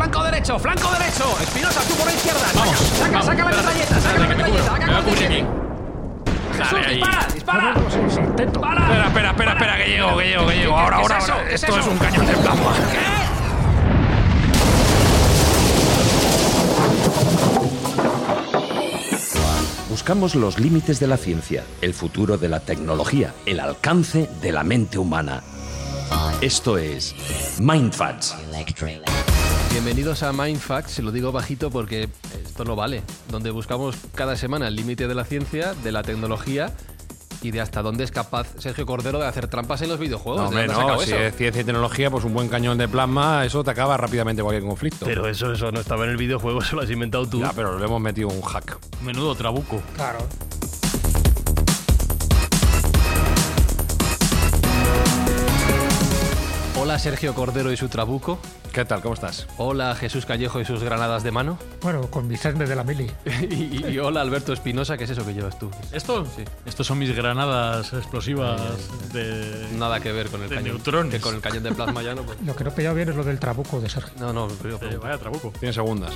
Flanco derecho, flanco derecho. Espinosa, tú por la izquierda. Saca, Vamos, saca, vamos, saca la espérate, metralleta, saca la metralleta. haga. Jesús, dispara, dispara. Para. Espera, espera, espera, espera, que llego, que llego, que llego. Ahora, ¿Qué es ahora, eso? ahora. ¿Qué es Esto es un cañón de plasma. Buscamos los límites de la ciencia, el futuro de la tecnología, el alcance de la mente humana. Esto es Mindfacts. Bienvenidos a Mindfacts, se lo digo bajito porque esto no vale, donde buscamos cada semana el límite de la ciencia, de la tecnología y de hasta dónde es capaz Sergio Cordero de hacer trampas en los videojuegos. No, hombre, ¿De dónde ha no. Si eso? es ciencia y tecnología, pues un buen cañón de plasma, eso te acaba rápidamente cualquier conflicto. Pero eso, eso no estaba en el videojuego, eso lo has inventado tú. Ya, pero le hemos metido un hack. Menudo trabuco. Claro. Hola Sergio Cordero y su trabuco. ¿Qué tal? ¿Cómo estás? Hola Jesús Callejo y sus granadas de mano. Bueno, con Vicente de la Mili. y, y- y hola Alberto Espinosa, ¿qué es eso que llevas tú? ¿Esto? Sí. Estos son mis granadas explosivas de... Nada que ver con el De cañón. neutrones. Que con el cañón de plasma ya no. pues- Lo que no he pillado bien es lo del trabuco de Sergio. No, no, pero- Eh, vaya trabuco. Tiene segundas.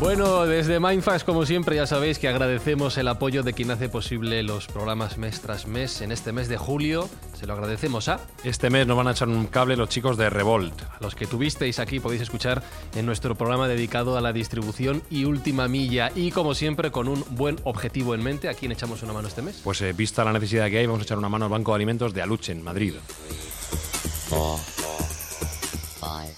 Bueno, desde Mindfacts, como siempre, ya sabéis que agradecemos el apoyo de quien hace posible los programas mes tras mes en este mes de julio. Se lo agradecemos a, Este mes nos van a echar un cable los chicos de Revolt. a los que tuvisteis aquí, podéis escuchar en nuestro programa dedicado a la distribución y última milla. Y como siempre, con un buen objetivo en mente, ¿a quién echamos una mano este mes? Pues eh, vista la necesidad que hay, vamos a echar una mano al Banco de Alimentos de Aluche, en Madrid.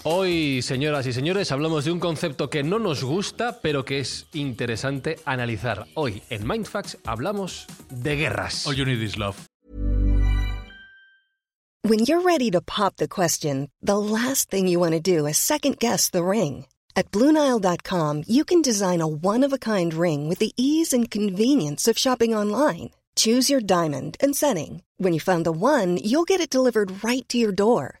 Hoy, señoras y señores, hablamos de un concepto que no nos gusta, pero que es interesante analizar. Hoy, en Mindfacts, hablamos de guerras. All you need is love. When you're ready to pop the question, the last thing you want to do is second guess the ring. At Bluenile.com, you can design a one of a kind ring with the ease and convenience of shopping online. Choose your diamond and setting. When you find the one, you'll get it delivered right to your door.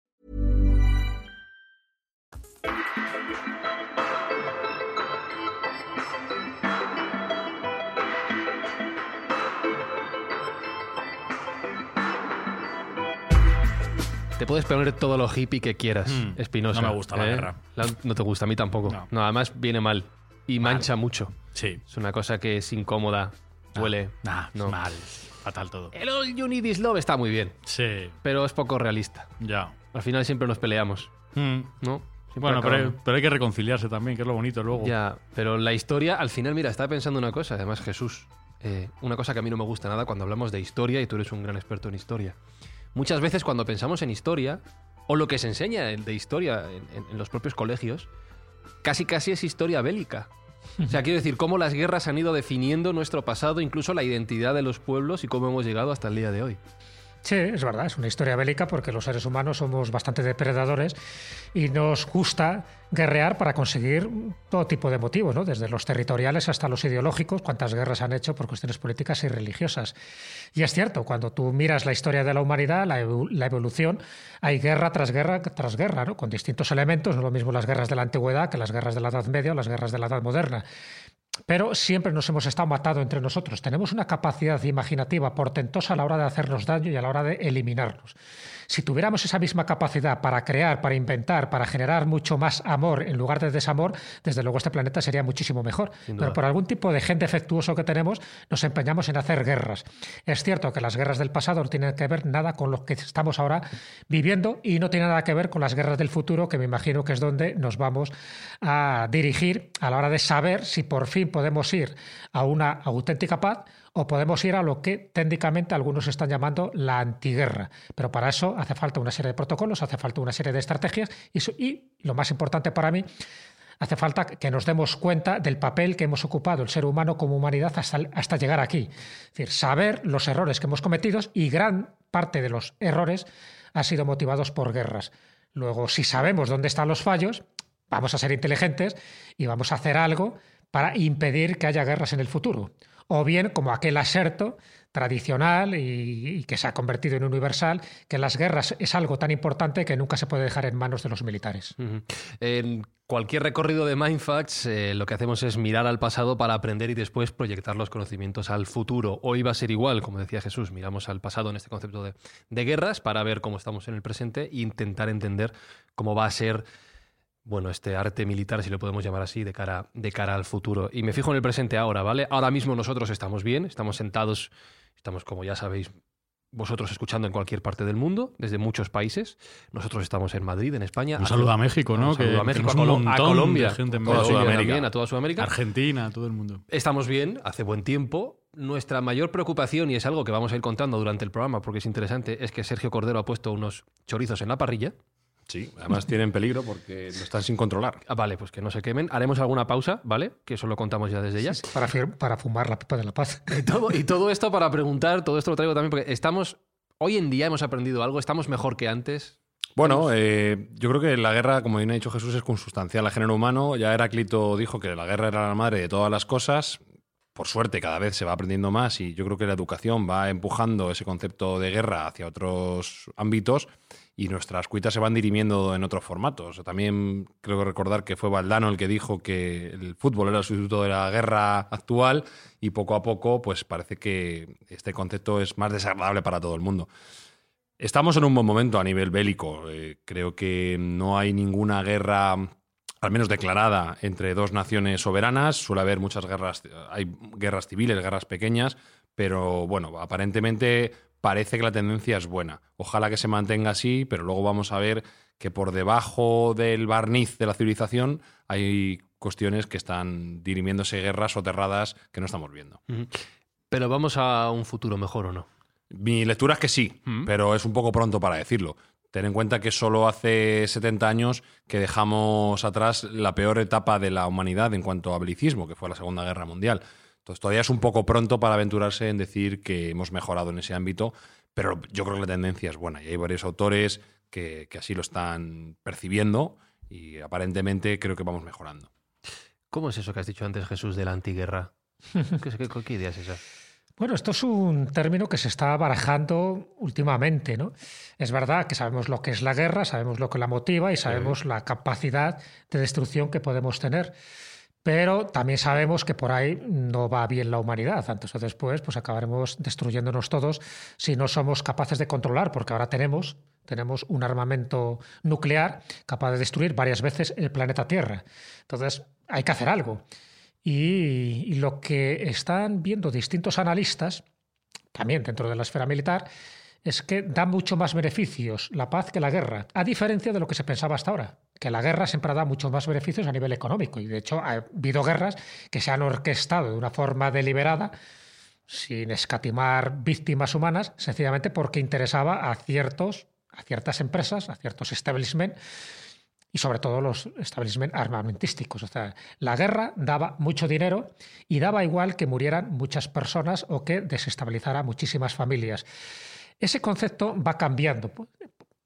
Te puedes poner todo lo hippie que quieras, Mm, Espinosa. no me gusta la ¿eh? guerra. La- no te gusta, a mí tampoco. No. No, además viene mal. Y mancha mucho. Sí. Es una cosa que es incómoda. Huele. Nah, No. mal. Fatal todo. El All You Need Is Love está muy bien, Sí, pero es poco realista. ya. Al final siempre nos peleamos, Mm. ¿no? Siempre Bueno, pero, acabamos. pero hay que reconciliarse también, que es lo bonito luego. Ya, pero la historia, al final, mira, estaba pensando una cosa, además Jesús, eh, una cosa que a mí no me gusta nada cuando hablamos de historia, y tú eres un gran experto en historia. Muchas veces cuando pensamos en historia, o lo que se enseña en- de historia en, en- en los propios colegios, casi casi es historia bélica. O sea, quiero decir, cómo las guerras han ido definiendo nuestro pasado, incluso la identidad de los pueblos y cómo hemos llegado hasta el día de hoy. Sí, es verdad, es una historia bélica porque los seres humanos somos bastante depredadores y nos gusta guerrear para conseguir todo tipo de motivos, ¿no? desde los territoriales hasta los ideológicos, cuántas guerras han hecho por cuestiones políticas y religiosas. Y es cierto, cuando tú miras la historia de la humanidad, la, evo- la evolución, hay guerra tras guerra tras guerra, ¿no? con distintos elementos, no es lo mismo las guerras de la antigüedad que las guerras de la Edad Media o las guerras de la Edad Moderna. Pero siempre nos hemos estado matando entre nosotros. Tenemos una capacidad imaginativa portentosa a la hora de hacernos daño y a la hora de eliminarnos. Si tuviéramos esa misma capacidad para crear, para inventar, para generar mucho más amor en lugar de desamor, desde luego este planeta sería muchísimo mejor. Pero por algún tipo de gen defectuoso que tenemos, nos empeñamos en hacer guerras. Es cierto que las guerras del pasado no tienen que ver nada con lo que estamos ahora viviendo y no tiene nada que ver con las guerras del futuro, que me imagino que es donde nos vamos a dirigir a la hora de saber si por fin fin podemos ir a una auténtica paz o podemos ir a lo que técnicamente algunos están llamando la antiguerra. Pero para eso hace falta una serie de protocolos, hace falta una serie de estrategias y, lo más importante para mí, hace falta que nos demos cuenta del papel que hemos ocupado el ser humano como humanidad hasta, hasta llegar aquí. Es decir, saber los errores que hemos cometido y gran parte de los errores han sido motivados por guerras. Luego, si sabemos dónde están los fallos, vamos a ser inteligentes y vamos a hacer algo para impedir que haya guerras en el futuro. O bien, como aquel aserto tradicional y, que se ha convertido en universal, que las guerras es algo tan importante que nunca se puede dejar en manos de los militares. En cualquier recorrido de Mindfacts, eh, lo que hacemos es mirar al pasado para aprender y después proyectar los conocimientos al futuro. Hoy va a ser igual, como decía Jesús, miramos al pasado en este concepto de, de guerras para ver cómo estamos en el presente e intentar entender cómo va a ser bueno, este arte militar, si lo podemos llamar así, de cara, de cara al futuro. Y me fijo en el presente ahora, ¿vale? Ahora mismo nosotros estamos bien, estamos sentados, estamos, como ya sabéis, vosotros escuchando en cualquier parte del mundo, desde muchos países. Nosotros estamos en Madrid, en España. Un saludo a México, ¿no? Un saludo a México, a, Colombia, a gente en toda Sudamérica. a toda Sudamérica. Argentina, a todo el mundo. Estamos bien, hace buen tiempo. Nuestra mayor preocupación, y es algo que vamos a ir contando durante el programa porque es interesante, es que Sergio Cordero ha puesto unos chorizos en la parrilla. Sí, además tienen peligro porque no están sin controlar. Ah, vale, pues que no se quemen. Haremos alguna pausa, ¿vale? Que eso lo contamos ya desde ya. para, para fumar la pipa de la paz. Y todo, y todo esto para preguntar, todo esto lo traigo también porque estamos, hoy en día hemos aprendido algo, estamos mejor que antes. Bueno, eh, yo creo que la guerra, como bien ha dicho Jesús, es consustancial al género humano. Ya Heráclito dijo que la guerra era la madre de todas las cosas. Por suerte, cada vez se va aprendiendo más y yo creo que la educación va empujando ese concepto de guerra hacia otros ámbitos y nuestras cuitas se van dirimiendo en otros formatos. También creo recordar que fue Valdano el que dijo que el fútbol era el sustituto de la guerra actual y poco a poco pues parece que este concepto es más desagradable para todo el mundo. Estamos en un buen momento a nivel bélico. Eh, creo que no hay ninguna guerra al menos declarada entre dos naciones soberanas. Suele haber muchas guerras, hay guerras civiles, guerras pequeñas, pero bueno, aparentemente parece que la tendencia es buena. Ojalá que se mantenga así, pero luego vamos a ver que por debajo del barniz de la civilización hay cuestiones que están dirimiéndose guerras soterradas que no estamos viendo. Pero vamos a un futuro mejor o no. Mi lectura es que sí, pero es un poco pronto para decirlo. Ten en cuenta que solo hace 70 años que dejamos atrás la peor etapa de la humanidad en cuanto a belicismo, que fue la Segunda Guerra Mundial. Entonces todavía es un poco pronto para aventurarse en decir que hemos mejorado en ese ámbito, pero yo creo que la tendencia es buena y hay varios autores que, así lo están percibiendo y aparentemente creo que vamos mejorando. ¿Cómo es eso que has dicho antes, Jesús, de la antiguerra? ¿Qué, qué, idea es esa? Bueno, esto es un término que se está barajando últimamente, ¿no? Es verdad que sabemos lo que es la guerra, sabemos lo que la motiva y sabemos la capacidad de destrucción que podemos tener. Pero también sabemos que por ahí no va bien la humanidad. Antes o después, pues acabaremos destruyéndonos todos si no somos capaces de controlar, porque ahora tenemos, tenemos un armamento nuclear capaz de destruir varias veces el planeta Tierra. Entonces, hay que hacer algo. Y, y lo que están viendo distintos analistas, también dentro de la esfera militar, es que da mucho más beneficios la paz que la guerra, a diferencia de lo que se pensaba hasta ahora, que la guerra siempre da muchos más beneficios a nivel económico. Y de hecho ha habido guerras que se han orquestado de una forma deliberada, sin escatimar víctimas humanas, sencillamente porque interesaba a, ciertos, a ciertas empresas, a ciertos establishments, y sobre todo los establishments armamentísticos. O sea, la guerra daba mucho dinero y daba igual que murieran muchas personas o que desestabilizara muchísimas familias. Ese concepto va cambiando,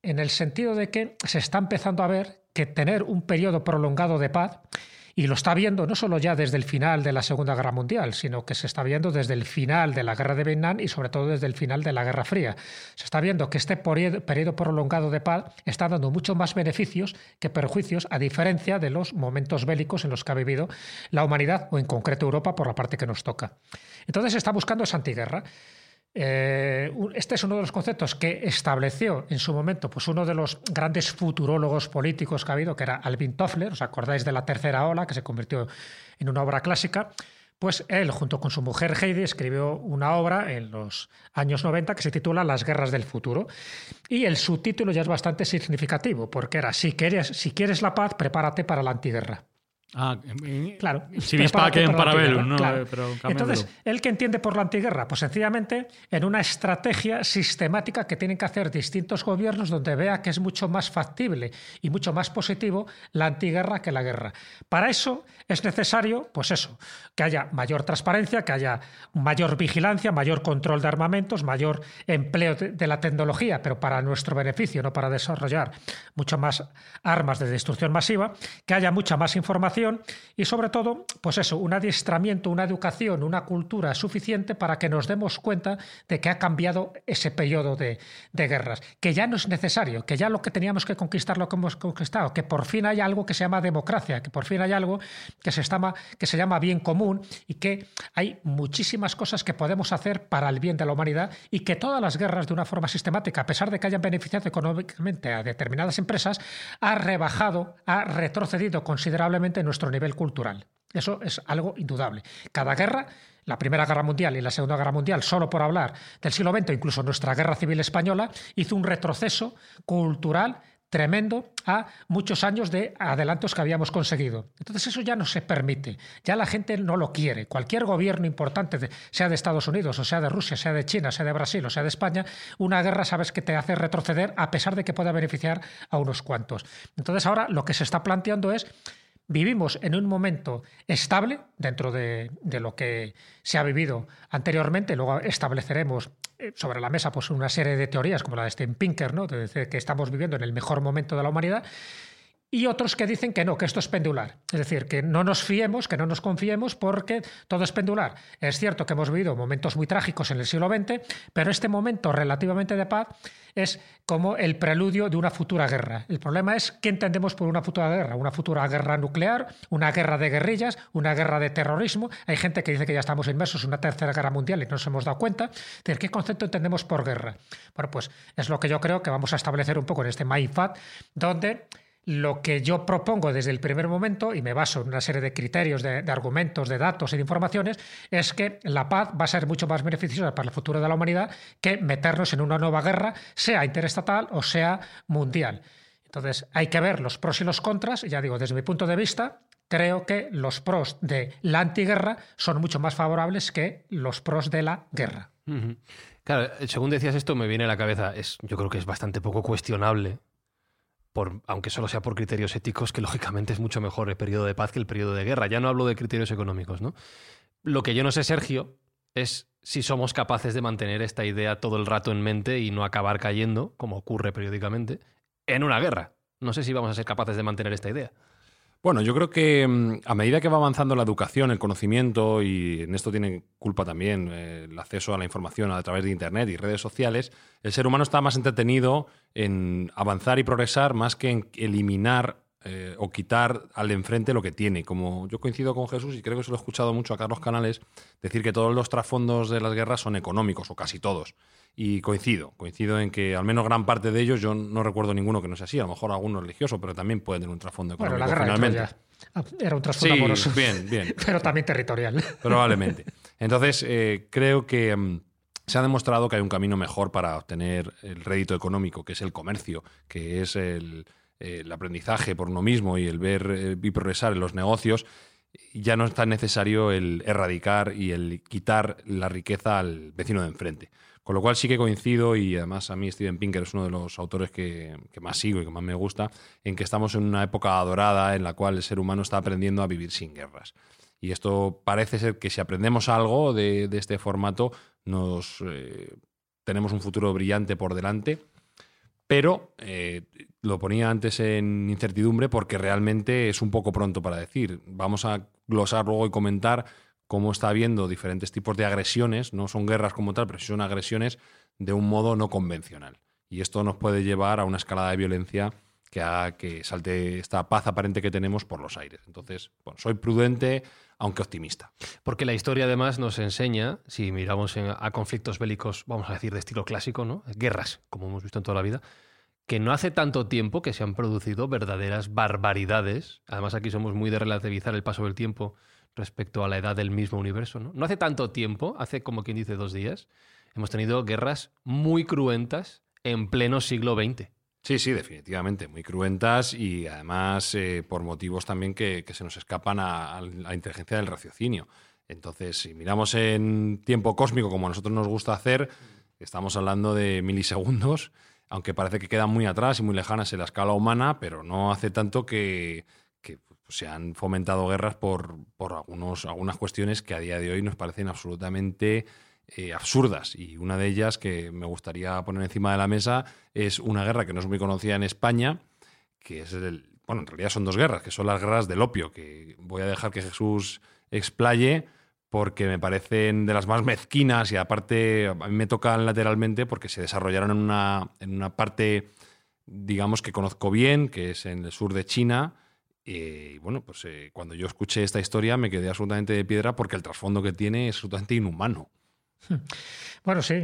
en el sentido de que se está empezando a ver que tener un periodo prolongado de paz, y lo está viendo no solo ya desde el final de la Segunda Guerra Mundial, sino que se está viendo desde el final de la Guerra de Vietnam y sobre todo desde el final de la Guerra Fría. Se está viendo que este periodo prolongado de paz está dando muchos más beneficios que perjuicios, a diferencia de los momentos bélicos en los que ha vivido la humanidad o en concreto Europa por la parte que nos toca. Entonces se está buscando esa antiguerra. Eh, este es uno de los conceptos que estableció en su momento pues uno de los grandes futurólogos políticos que ha habido, que era Alvin Toffler, os acordáis de la tercera ola, que se convirtió en una obra clásica. Pues él, junto con su mujer Heidi, escribió una obra en los años 90 que se titula Las guerras del futuro. Y el subtítulo ya es bastante significativo, porque era, si si quieres la paz, prepárate para la antiguerra. Ah, en- Claro. La parabellum, ¿no? claro. Eh, pero. Entonces, ¿el que entiende por la antiguerra? Pues sencillamente en una estrategia sistemática que tienen que hacer distintos gobiernos donde vea que es mucho más factible y mucho más positivo la antiguerra que la guerra. Para eso es necesario, pues eso, que haya mayor transparencia, que haya mayor vigilancia, mayor control de armamentos, mayor empleo de, la tecnología, pero para nuestro beneficio, no para desarrollar mucho más armas de destrucción masiva, que haya mucha más información y sobre todo, pues eso, un adiestramiento, una educación, una cultura suficiente para que nos demos cuenta de que ha cambiado ese periodo de, de guerras, que ya no es necesario, que ya lo que teníamos que conquistar lo que hemos conquistado, que por fin hay algo que se llama democracia, que por fin hay algo que se, llama, bien común y que hay muchísimas cosas que podemos hacer para el bien de la humanidad y que todas las guerras de una forma sistemática, a pesar de que hayan beneficiado económicamente a determinadas empresas, ha rebajado, ha retrocedido considerablemente nuestro nivel cultural. Eso es algo indudable. Cada guerra, la Primera Guerra Mundial y la Segunda Guerra Mundial, solo por hablar del siglo XX, incluso nuestra Guerra Civil Española, hizo un retroceso cultural tremendo a muchos años de adelantos que habíamos conseguido. Entonces eso ya no se permite, ya la gente no lo quiere. Cualquier gobierno importante, sea de Estados Unidos, o sea de Rusia, sea de China, sea de Brasil, o sea de España, una guerra sabes que te hace retroceder a pesar de que pueda beneficiar a unos cuantos. Entonces ahora lo que se está planteando es Vivimos en un momento estable dentro de, de lo que se ha vivido anteriormente. Luego estableceremos sobre la mesa pues, una serie de teorías como la de Steven Pinker, ¿no? de que estamos viviendo en el mejor momento de la humanidad. Y otros que dicen que no, que esto es pendular. Es decir, que no nos fiemos, que no nos confiemos porque todo es pendular. Es cierto que hemos vivido momentos muy trágicos en el siglo XX, pero este momento relativamente de paz es como el preludio de una futura guerra. El problema es qué entendemos por una futura guerra. Una futura guerra nuclear, una guerra de guerrillas, una guerra de terrorismo. Hay gente que dice que ya estamos inmersos en una tercera guerra mundial y no nos hemos dado cuenta. Es decir, ¿qué concepto entendemos por guerra? Bueno, pues es lo que yo creo que vamos a establecer un poco en este MyFat, donde lo que yo propongo desde el primer momento, y me baso en una serie de criterios, de, argumentos, de datos y de informaciones, es que la paz va a ser mucho más beneficiosa para el futuro de la humanidad que meternos en una nueva guerra, sea interestatal o sea mundial. Entonces, hay que ver los pros y los contras, ya digo, desde mi punto de vista, creo que los pros de la antiguerra son mucho más favorables que los pros de la guerra. Claro, según decías esto, me viene a la cabeza, es, yo creo que es bastante poco cuestionable por, aunque solo sea por criterios éticos, que lógicamente es mucho mejor el periodo de paz que el periodo de guerra. Ya no hablo de criterios económicos, ¿no? Lo que yo no sé, Sergio, es si somos capaces de mantener esta idea todo el rato en mente y no acabar cayendo, como ocurre periódicamente, en una guerra. No sé si vamos a ser capaces de mantener esta idea. Bueno, yo creo que mm, a medida que va avanzando la educación, el conocimiento, y en esto tiene culpa también eh, el acceso a la información a través de Internet y redes sociales, el ser humano está más entretenido en avanzar y progresar más que en eliminar eh, o quitar al enfrente lo que tiene. Como yo coincido con Jesús y creo que se lo he escuchado mucho a Carlos Canales, decir que todos los trasfondos de las guerras son económicos, o casi todos. Y coincido, coincido en que al menos gran parte de ellos, yo no recuerdo ninguno que no sea así, a lo mejor alguno religioso, pero también puede tener un trasfondo económico. Bueno, la guerra finalmente. de Troya era un trasfondo sí, amoroso. bien, bien. pero también territorial. Probablemente. Entonces, eh, creo que um, se ha demostrado que hay un camino mejor para obtener el rédito económico, que es el comercio, que es el, el aprendizaje por uno mismo y el ver eh, y progresar en los negocios. Ya no es tan necesario el erradicar y el quitar la riqueza al vecino de enfrente. Con lo cual sí que coincido y además a mí Steven Pinker es uno de los autores que, más sigo y que más me gusta, en que estamos en una época dorada en la cual el ser humano está aprendiendo a vivir sin guerras. Y esto parece ser que si aprendemos algo de, de este formato, nos eh, tenemos un futuro brillante por delante. Pero eh, lo ponía antes en incertidumbre porque realmente es un poco pronto para decir. Vamos a glosar luego y comentar cómo está habiendo diferentes tipos de agresiones, no son guerras como tal, pero sí son agresiones de un modo no convencional. Y esto nos puede llevar a una escalada de violencia que haga que salte esta paz aparente que tenemos por los aires. Entonces, soy prudente, aunque optimista. Porque la historia además nos enseña, si miramos a conflictos bélicos, vamos a decir, de estilo clásico, ¿no? Guerras, como hemos visto en toda la vida, que no hace tanto tiempo que se han producido verdaderas barbaridades. Además, aquí somos muy de relativizar el paso del tiempo respecto a la edad del mismo universo. ¿no? no hace tanto tiempo, hace como quien dice dos días, hemos tenido guerras muy cruentas en pleno siglo XX. Sí, sí, definitivamente, muy cruentas y además eh, por motivos también que, se nos escapan a, a la inteligencia del raciocinio. Entonces, si miramos en tiempo cósmico, como a nosotros nos gusta hacer, estamos hablando de milisegundos, aunque parece que quedan muy atrás y muy lejanas en la escala humana, pero no hace tanto que, que se han fomentado guerras por, por algunos, algunas cuestiones que a día de hoy nos parecen absolutamente eh, absurdas. Y una de ellas que me gustaría poner encima de la mesa es una guerra que no es muy conocida en España, que es el. Bueno, en realidad son dos guerras, que son las guerras del opio, que voy a dejar que Jesús explaye porque me parecen de las más mezquinas y aparte a mí me tocan lateralmente porque se desarrollaron en una, en una parte, digamos, que conozco bien, que es en el sur de China. Y bueno, pues eh, cuando yo escuché esta historia me quedé absolutamente de piedra porque el trasfondo que tiene es absolutamente inhumano. Bueno, sí,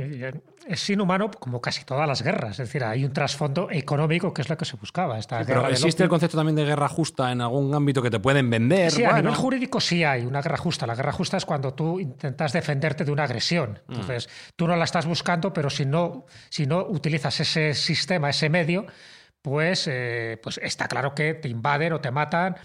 es inhumano como casi todas las guerras. Es decir, hay un trasfondo económico que es lo que se buscaba. Esta Sí, pero existe el concepto también de guerra justa en algún ámbito que te pueden vender. Sí, a Bueno, nivel jurídico sí hay una guerra justa. La guerra justa es cuando tú intentas defenderte de una agresión. Mm. Entonces, tú no la estás buscando, pero si no, si no utilizas ese sistema, ese medio, pues, eh, pues está claro que te invaden o te matan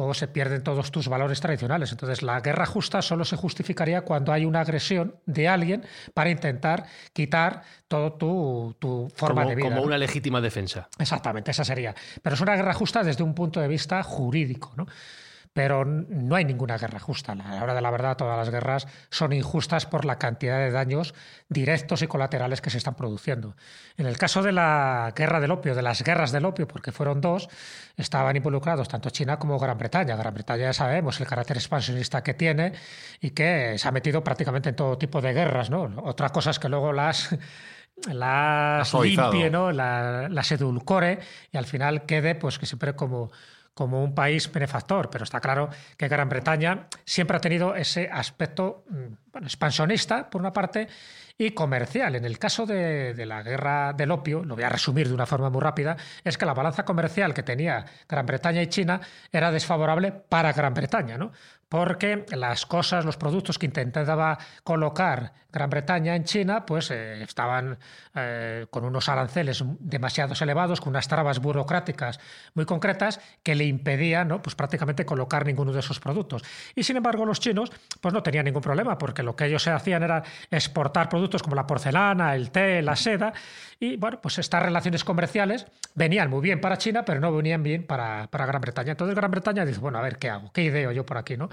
o se pierden todos tus valores tradicionales. Entonces, la guerra justa solo se justificaría cuando hay una agresión de alguien para intentar quitar todo tu, tu forma como, de vida. como ¿no? una legítima defensa. Exactamente, esa sería. Pero es una guerra justa desde un punto de vista jurídico, ¿no? Pero no hay ninguna guerra justa. A la hora de la verdad, todas las guerras son injustas por la cantidad de daños directos y colaterales que se están produciendo. En el caso de la guerra del opio, de las guerras del opio, porque fueron dos, estaban involucrados tanto China como Gran Bretaña. Gran Bretaña ya sabemos el carácter expansionista que tiene y que se ha metido prácticamente en todo tipo de guerras, ¿no? Otra cosa es que luego las las limpie, ¿no? La- las edulcore y al final quede, pues que siempre como, como un país benefactor. Pero está claro que Gran Bretaña siempre ha tenido ese aspecto mm, expansionista, por una parte, y comercial. En el caso de, de la guerra del opio, lo voy a resumir de una forma muy rápida, es que la balanza comercial que tenía Gran Bretaña y China era desfavorable para Gran Bretaña, ¿no? porque las cosas, los productos que intentaba colocar Gran Bretaña en China, pues eh, estaban eh, con unos aranceles demasiado elevados, con unas trabas burocráticas muy concretas que le impedían ¿no? pues prácticamente colocar ninguno de esos productos. Y sin embargo los chinos pues no tenían ningún problema, porque lo que ellos hacían era exportar productos como la porcelana, el té, la seda, y bueno, pues estas relaciones comerciales venían muy bien para China, pero no venían bien para, para Gran Bretaña. Entonces Gran Bretaña dice, bueno, a ver, ¿qué hago? ¿Qué ideo yo por aquí? ¿no?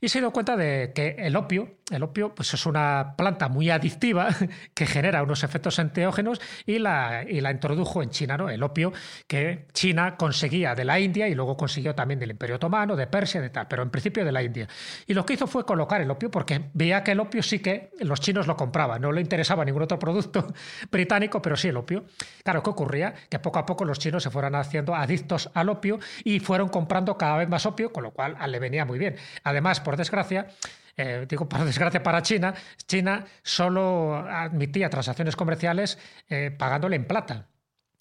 Y se dio cuenta de que el opio, el opio pues es una planta muy adictiva que genera unos efectos enteógenos y la, y la introdujo en China, ¿no? El opio que China conseguía de la India y luego consiguió también del Imperio Otomano, de Persia, de tal, pero en principio de la India. Y lo que hizo fue colocar el opio porque veía que el opio sí que los chinos lo compraban, no le interesaba ningún otro producto británico, pero sí el opio. Claro, ¿qué ocurría? Que poco a poco los chinos se fueron haciendo adictos al opio y fueron comprando cada vez más opio, con lo cual le venía muy bien. Además, por desgracia, eh, digo por desgracia para China, China solo admitía transacciones comerciales eh, pagándole en plata.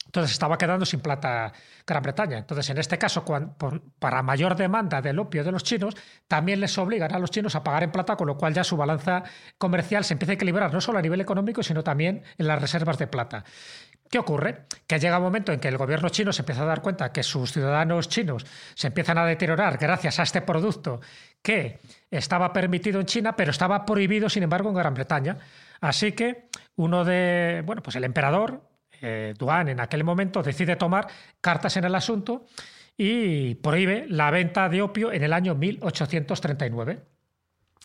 Entonces estaba quedando sin plata Gran Bretaña. Entonces, en este caso, por- para mayor demanda del opio de los chinos, también les obligan a los chinos a pagar en plata, con lo cual ya su balanza comercial se empieza a equilibrar no solo a nivel económico, sino también en las reservas de plata. ¿Qué ocurre? Que llega un momento en que el gobierno chino se empieza a dar cuenta que sus ciudadanos chinos se empiezan a deteriorar gracias a este producto que estaba permitido en China, pero estaba prohibido, sin embargo, en Gran Bretaña. Así que uno de, bueno, pues el emperador, eh, Duan, en aquel momento decide tomar cartas en el asunto y prohíbe la venta de opio en el año 1839.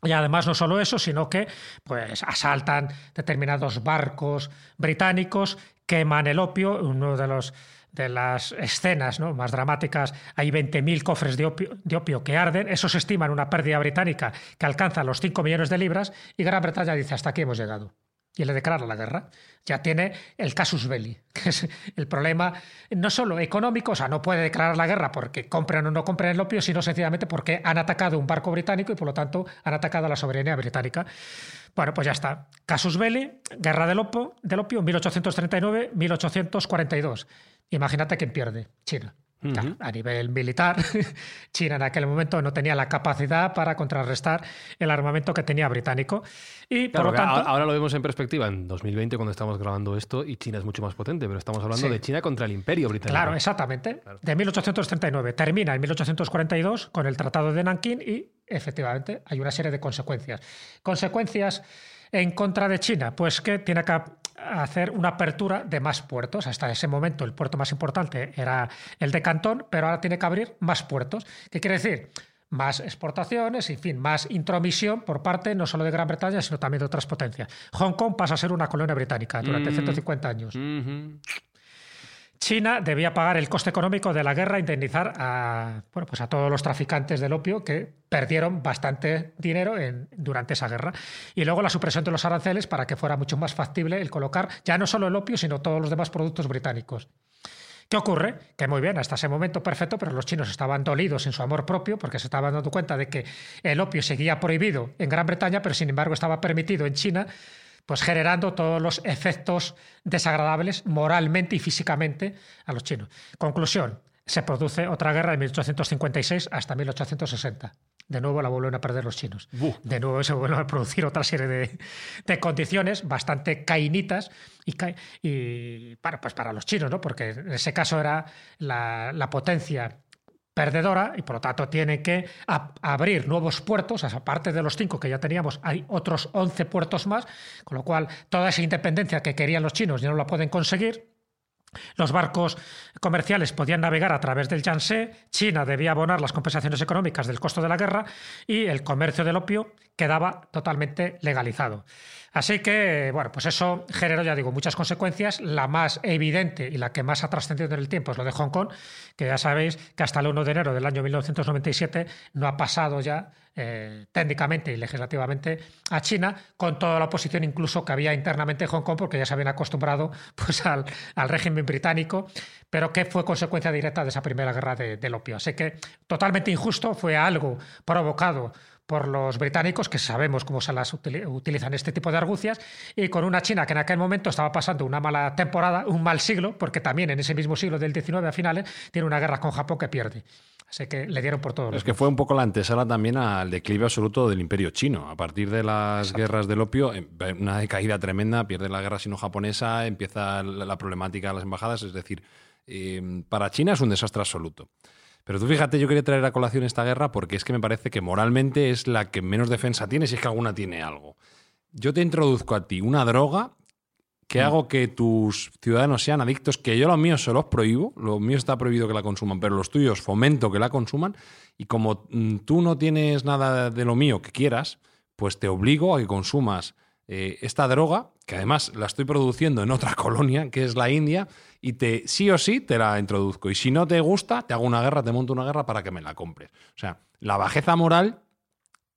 Y además no solo eso, sino que pues asaltan determinados barcos británicos, queman el opio, uno de los de las escenas ¿no? más dramáticas, hay 20.000 cofres de opio, de opio que arden, eso se estima en una pérdida británica que alcanza los 5 millones de libras, y Gran Bretaña dice, hasta aquí hemos llegado. Y le declara la guerra. Ya tiene el casus belli, que es el problema no solo económico, o sea, no puede declarar la guerra porque compran o no compran el opio, sino sencillamente porque han atacado un barco británico y por lo tanto han atacado a la soberanía británica. Bueno, pues ya está. Casus belli, guerra del opio, del opio 1839-1842. Imagínate quién pierde, China. A nivel militar, China en aquel momento no tenía la capacidad para contrarrestar el armamento que tenía británico. Y Claro, por lo tanto, ahora lo vemos en perspectiva en 2020 cuando estamos grabando esto y China es mucho más potente, pero estamos hablando Sí. de China contra el Imperio Británico. Claro, exactamente. De 1839. Termina en 1842 con el Tratado de Nankín y efectivamente hay una serie de consecuencias. Consecuencias en contra de China, pues que tiene que hacer una apertura de más puertos. Hasta ese momento el puerto más importante era el de Cantón, pero ahora tiene que abrir más puertos. ¿Qué quiere decir? Más exportaciones, en fin, más intromisión por parte no solo de Gran Bretaña, sino también de otras potencias. Hong Kong pasa a ser una colonia británica durante 150 años. Ujú. China debía pagar el coste económico de la guerra, indemnizar a, bueno, pues a todos los traficantes del opio que perdieron bastante dinero durante esa guerra. Y luego la supresión de los aranceles para que fuera mucho más factible el colocar ya no solo el opio, sino todos los demás productos británicos. ¿Qué ocurre? Que muy bien, hasta ese momento perfecto, pero los chinos estaban dolidos en su amor propio porque se estaban dando cuenta de que el opio seguía prohibido en Gran Bretaña, pero sin embargo estaba permitido en China, pues generando todos los efectos desagradables moralmente y físicamente a los chinos. Conclusión, se produce otra guerra de 1856 hasta 1860. De nuevo la vuelven a perder los chinos. De nuevo se vuelven a producir otra serie de, de condiciones bastante cainitas y, para, pues para los chinos, ¿no? porque en ese caso era la, la potencia perdedora y por lo tanto tienen que abrir nuevos puertos, aparte de los cinco que ya teníamos, hay otros 11 puertos más, con lo cual toda esa independencia que querían los chinos ya no la pueden conseguir. Los barcos comerciales podían navegar a través del Yangtze, China debía abonar las compensaciones económicas del costo de la guerra y el comercio del opio quedaba totalmente legalizado. Así que, bueno, pues eso generó, ya digo, muchas consecuencias. La más evidente y la que más ha trascendido en el tiempo es lo de Hong Kong, que ya sabéis que hasta el 1 de enero del año 1997 no ha pasado ya eh, técnicamente y legislativamente a China, con toda la oposición incluso que había internamente en Hong Kong, porque ya se habían acostumbrado pues, al, régimen británico, pero que fue consecuencia directa de esa primera guerra de- del opio. Así que totalmente injusto, fue algo provocado por los británicos, que sabemos cómo se las utili- utilizan este tipo de argucias, y con una China que en aquel momento estaba pasando una mala temporada, un mal siglo, porque también en ese mismo siglo del XIX a finales tiene una guerra con Japón que pierde. Así que le dieron por todo. Es que fue un poco la antesala también al declive absoluto del imperio chino. A partir de las guerras del opio, eh, una decaída tremenda, pierde la guerra sino-japonesa, empieza la la problemática de las embajadas. Es decir, eh, para China es un desastre absoluto. Pero tú fíjate, yo quería traer a colación esta guerra porque es que me parece que moralmente es la que menos defensa tiene, si es que alguna tiene algo. Yo te introduzco a ti una droga que hago que tus ciudadanos sean adictos, que yo los míos se los prohíbo, lo mío está prohibido que la consuman, pero los tuyos fomento que la consuman, y como mm, tú no tienes nada de lo mío que quieras, pues te obligo a que consumas eh, esta droga, que además la estoy produciendo en otra colonia, que es la India, y te sí o sí te la introduzco. Y si no te gusta, te hago una guerra, te monto una guerra para que me la compres. O sea, la bajeza moral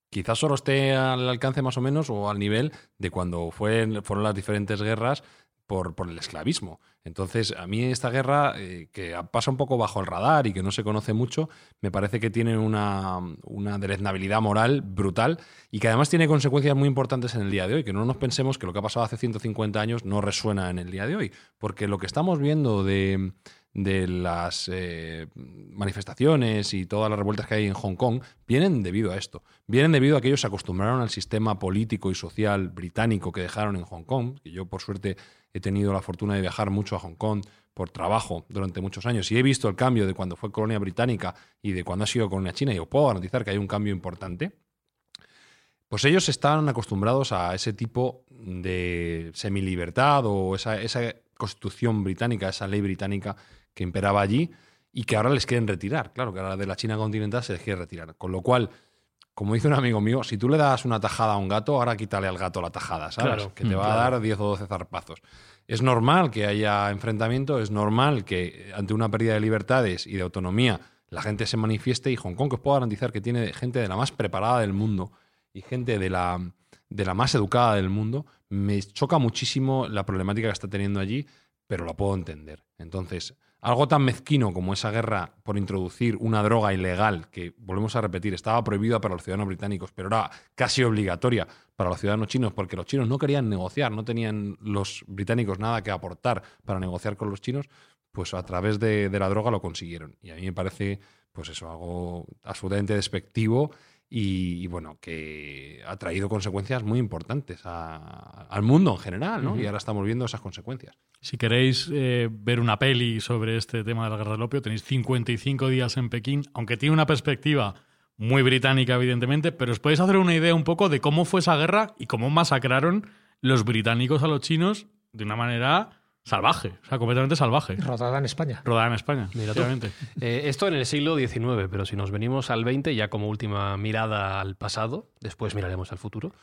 quizás solo esté al alcance más o menos o al nivel de cuando fue- fueron las diferentes guerras por, por el esclavismo. Entonces, a mí esta guerra, eh, que pasa un poco bajo el radar y que no se conoce mucho, me parece que tiene una, una deleznabilidad moral brutal y que además tiene consecuencias muy importantes en el día de hoy, que no nos pensemos que lo que ha pasado hace 150 años no resuena en el día de hoy, porque lo que estamos viendo de, de las eh, manifestaciones y todas las revueltas que hay en Hong Kong vienen debido a esto. Vienen debido a que ellos se acostumbraron al sistema político y social británico que dejaron en Hong Kong. Yo, por suerte, he tenido la fortuna de viajar mucho a Hong Kong por trabajo durante muchos años y he visto el cambio de cuando fue colonia británica y de cuando ha sido colonia china y os puedo garantizar que hay un cambio importante. Pues ellos estaban acostumbrados a ese tipo de semilibertad o esa, esa constitución británica, esa ley británica que imperaba allí y que ahora les quieren retirar. Claro, que ahora de la China continental se les quiere retirar. Con lo cual, como dice un amigo mío, si tú le das una tajada a un gato, ahora quítale al gato la tajada, ¿sabes? Claro, que te va a dar 10 o 12 zarpazos. Es normal que haya enfrentamiento, es normal que ante una pérdida de libertades y de autonomía la gente se manifieste y Hong Kong, que os puedo garantizar que tiene gente de la más preparada del mundo y gente de la, de la más educada del mundo, me choca muchísimo la problemática que está teniendo allí, pero la puedo entender. Entonces, algo tan mezquino como esa guerra por introducir una droga ilegal, que volvemos a repetir, estaba prohibida para los ciudadanos británicos, pero era casi obligatoria para los ciudadanos chinos, porque los chinos no querían negociar, no tenían los británicos nada que aportar para negociar con los chinos, pues a través de, la droga lo consiguieron. Y a mí me parece, pues eso, algo absolutamente despectivo y, y, bueno, que ha traído consecuencias muy importantes a- al mundo en general, ¿no? Y ahora estamos viendo esas consecuencias. Si queréis eh, ver una peli sobre este tema de la guerra del opio, tenéis 55 días en Pekín, aunque tiene una perspectiva muy británica, evidentemente, pero os podéis hacer una idea un poco de cómo fue esa guerra y cómo masacraron los británicos a los chinos de una manera salvaje, o sea, completamente salvaje. Rodada en España. Rodada en España, efectivamente. Eh, esto en el siglo XIX, pero si nos venimos al XX, ya como última mirada al pasado, después miraremos al futuro.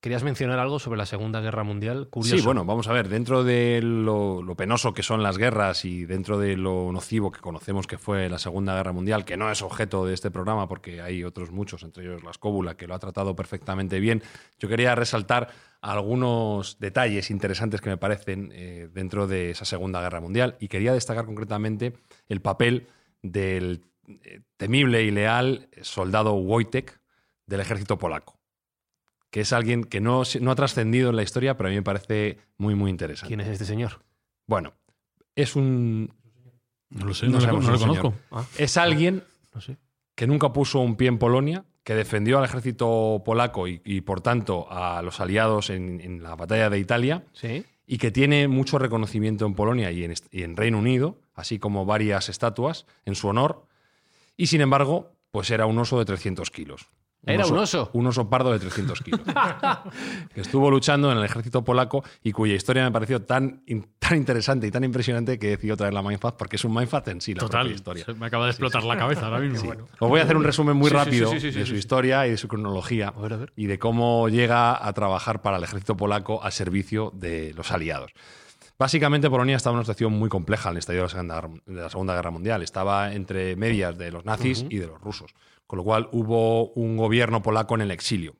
¿Querías mencionar algo sobre la Segunda Guerra Mundial? Curioso. Sí, bueno, vamos a ver, dentro de lo, lo penoso que son las guerras y dentro de lo nocivo que conocemos que fue la Segunda Guerra Mundial, que no es objeto de este programa porque hay otros muchos, entre ellos la Escóbula, que lo ha tratado perfectamente bien, yo quería resaltar algunos detalles interesantes que me parecen eh, dentro de esa Segunda Guerra Mundial y quería destacar concretamente el papel del eh, temible y leal soldado Wojtek del ejército polaco que es alguien que no, no ha trascendido en la historia, pero a mí me parece muy, muy interesante. ¿Quién es este señor? Bueno, es un. No lo sé, No no, sabemos no lo conozco. Ah, Es alguien no sé. que nunca puso un pie en Polonia, que defendió al ejército polaco y, y, por tanto, a los aliados en, en la batalla de Italia, Sí. y que tiene mucho reconocimiento en Polonia y en, y en Reino Unido, así como varias estatuas en su honor. Y sin embargo, pues era un oso de 300 kilos. ¿Era un oso? Un oso pardo de 300 kilos. que estuvo luchando en el ejército polaco y cuya historia me pareció tan, tan interesante y tan impresionante que he decidido traerla a Mindfact porque es un Mindfact en sí, la Total, propia historia. se me acaba de explotar la cabeza ahora mismo. Os voy a hacer un resumen muy Sí, rápido de su historia y de su cronología A ver, a ver. y de cómo llega a trabajar para el ejército polaco al servicio de los aliados. Básicamente, Polonia estaba en una situación muy compleja al estallido de la Segunda Guerra, de la Segunda Guerra Mundial. Estaba entre medias de los nazis y de los rusos. Con lo cual hubo un gobierno polaco en el exilio.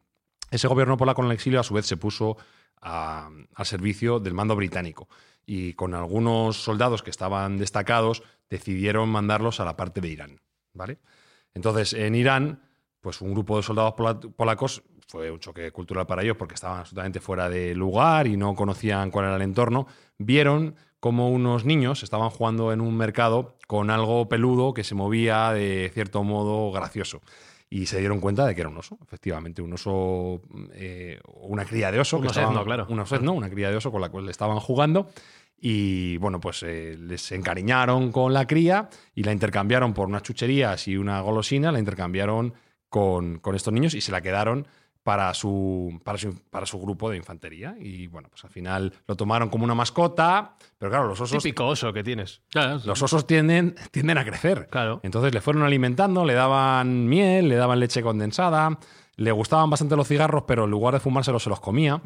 Ese gobierno polaco en el exilio, a su vez, se puso a- al servicio del mando británico. Y con algunos soldados que estaban destacados, decidieron mandarlos a la parte de Irán. ¿Vale? Entonces, en Irán, pues un grupo de soldados pola- polacos fue un choque cultural para ellos porque estaban absolutamente fuera de lugar y no conocían cuál era el entorno. Vieron como unos niños estaban jugando en un mercado con algo peludo que se movía de cierto modo gracioso. Y se dieron cuenta de que era un oso, efectivamente, un oso, eh, una cría de oso. Un que estaban- claro. Un osezno, una cría de oso con la cual estaban jugando. Y bueno, pues eh, les encariñaron con la cría y la intercambiaron por unas chucherías y una golosina, la intercambiaron con, con estos niños y se la quedaron para su, para, su, para su grupo de infantería. Y bueno, pues al final lo tomaron como una mascota, pero claro, los osos, Típico oso que tienes. Claro, los osos tienden, tienden a crecer. Claro. Entonces le fueron alimentando, le daban miel, le daban leche condensada, le gustaban bastante los cigarros, pero en lugar de fumárselos se los comía.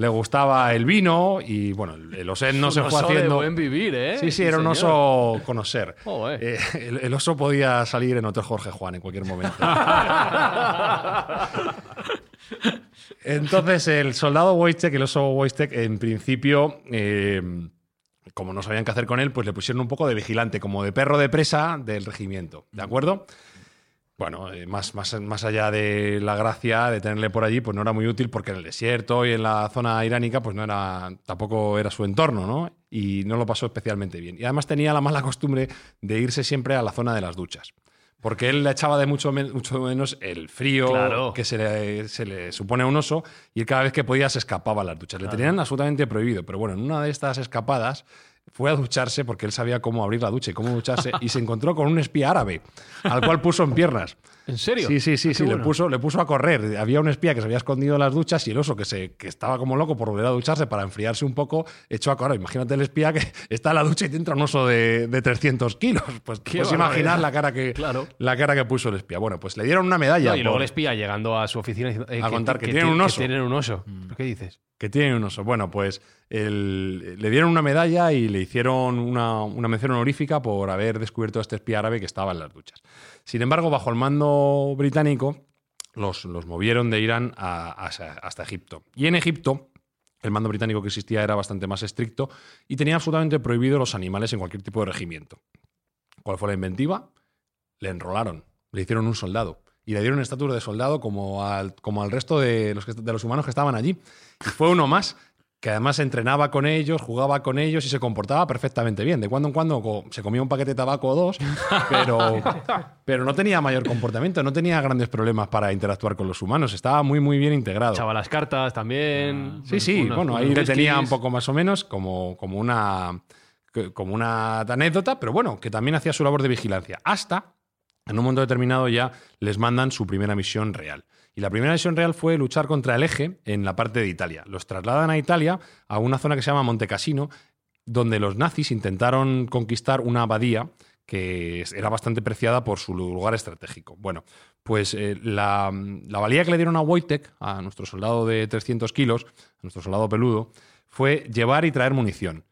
Le gustaba el vino y bueno, el, osén no Un se fue oso de haciendo. buen vivir, ¿eh? Sí, sí, era un señor. oso conocer. Eh, el, el oso podía salir en otro Jorge Juan en cualquier momento. Entonces, el soldado Wojtek, el oso Wojtek, en principio, eh, como no sabían qué hacer con él, pues le pusieron un poco de vigilante, como de perro de presa del regimiento. ¿De acuerdo? Bueno, eh, más, más, más allá de la gracia de tenerle por allí, pues no era muy útil porque en el desierto y en la zona iránica, pues no era, tampoco era su entorno, ¿no? Y no lo pasó especialmente bien. Y además tenía la mala costumbre de irse siempre a la zona de las duchas. Porque él le echaba de mucho, men- mucho menos el frío Claro. que se le, se le supone a un oso y él cada vez que podía se escapaba a las duchas. Le tenían absolutamente prohibido, pero bueno, en una de estas escapadas fue a ducharse porque él sabía cómo abrir la ducha y cómo ducharse y se encontró con un espía árabe al cual puso en piernas. ¿En serio? Sí, sí, sí, Qué sí. Le puso, le puso a correr. Había un espía que se había escondido en las duchas y el oso que, se, que estaba como loco por volver a ducharse para enfriarse un poco, echó a correr. Imagínate el espía que está en la ducha y te entra un oso de, de 300 kilos. Pues Qué puedes imaginar la cara, que, Claro. la cara que puso el espía. Bueno, pues le dieron una medalla. No, y luego por- el espía llegando a su oficina eh, A contar que tienen ti- un oso. tienen un oso. ¿Pero ¿Qué dices? Que tiene un oso. Bueno, pues el- le dieron una medalla y le hicieron una, una mención honorífica por haber descubierto a este espía árabe que estaba en las duchas. Sin embargo, bajo el mando británico, los, los movieron de Irán a- hasta Egipto. Y en Egipto, el mando británico que existía era bastante más estricto y tenía absolutamente prohibido los animales en cualquier tipo de regimiento. ¿Cuál fue la inventiva? Le enrolaron, le hicieron un soldado y le dieron estatus de soldado como al, como al resto de los, de los humanos que estaban allí. Y fue uno más que además entrenaba con ellos, jugaba con ellos y se comportaba perfectamente bien. De cuando en cuando se comía un paquete de tabaco o dos, pero, pero no tenía mayor comportamiento, no tenía grandes problemas para interactuar con los humanos. Estaba muy, muy bien integrado. Echaba las cartas también. Sí, sí, unos- bueno, ahí le tenía un poco más o menos como, como, una, como una anécdota, pero bueno, que también hacía su labor de vigilancia. Hasta, en un momento determinado, ya les mandan su primera misión real. Y la primera misión real fue luchar contra el eje en la parte de Italia. Los trasladan a Italia, a una zona que se llama Monte Cassino, donde los nazis intentaron conquistar una abadía que era bastante preciada por su lugar estratégico. Bueno, pues eh, la, la valía que le dieron a Wojtek, a nuestro soldado de 300 kilos, a nuestro soldado peludo, fue llevar y traer munición.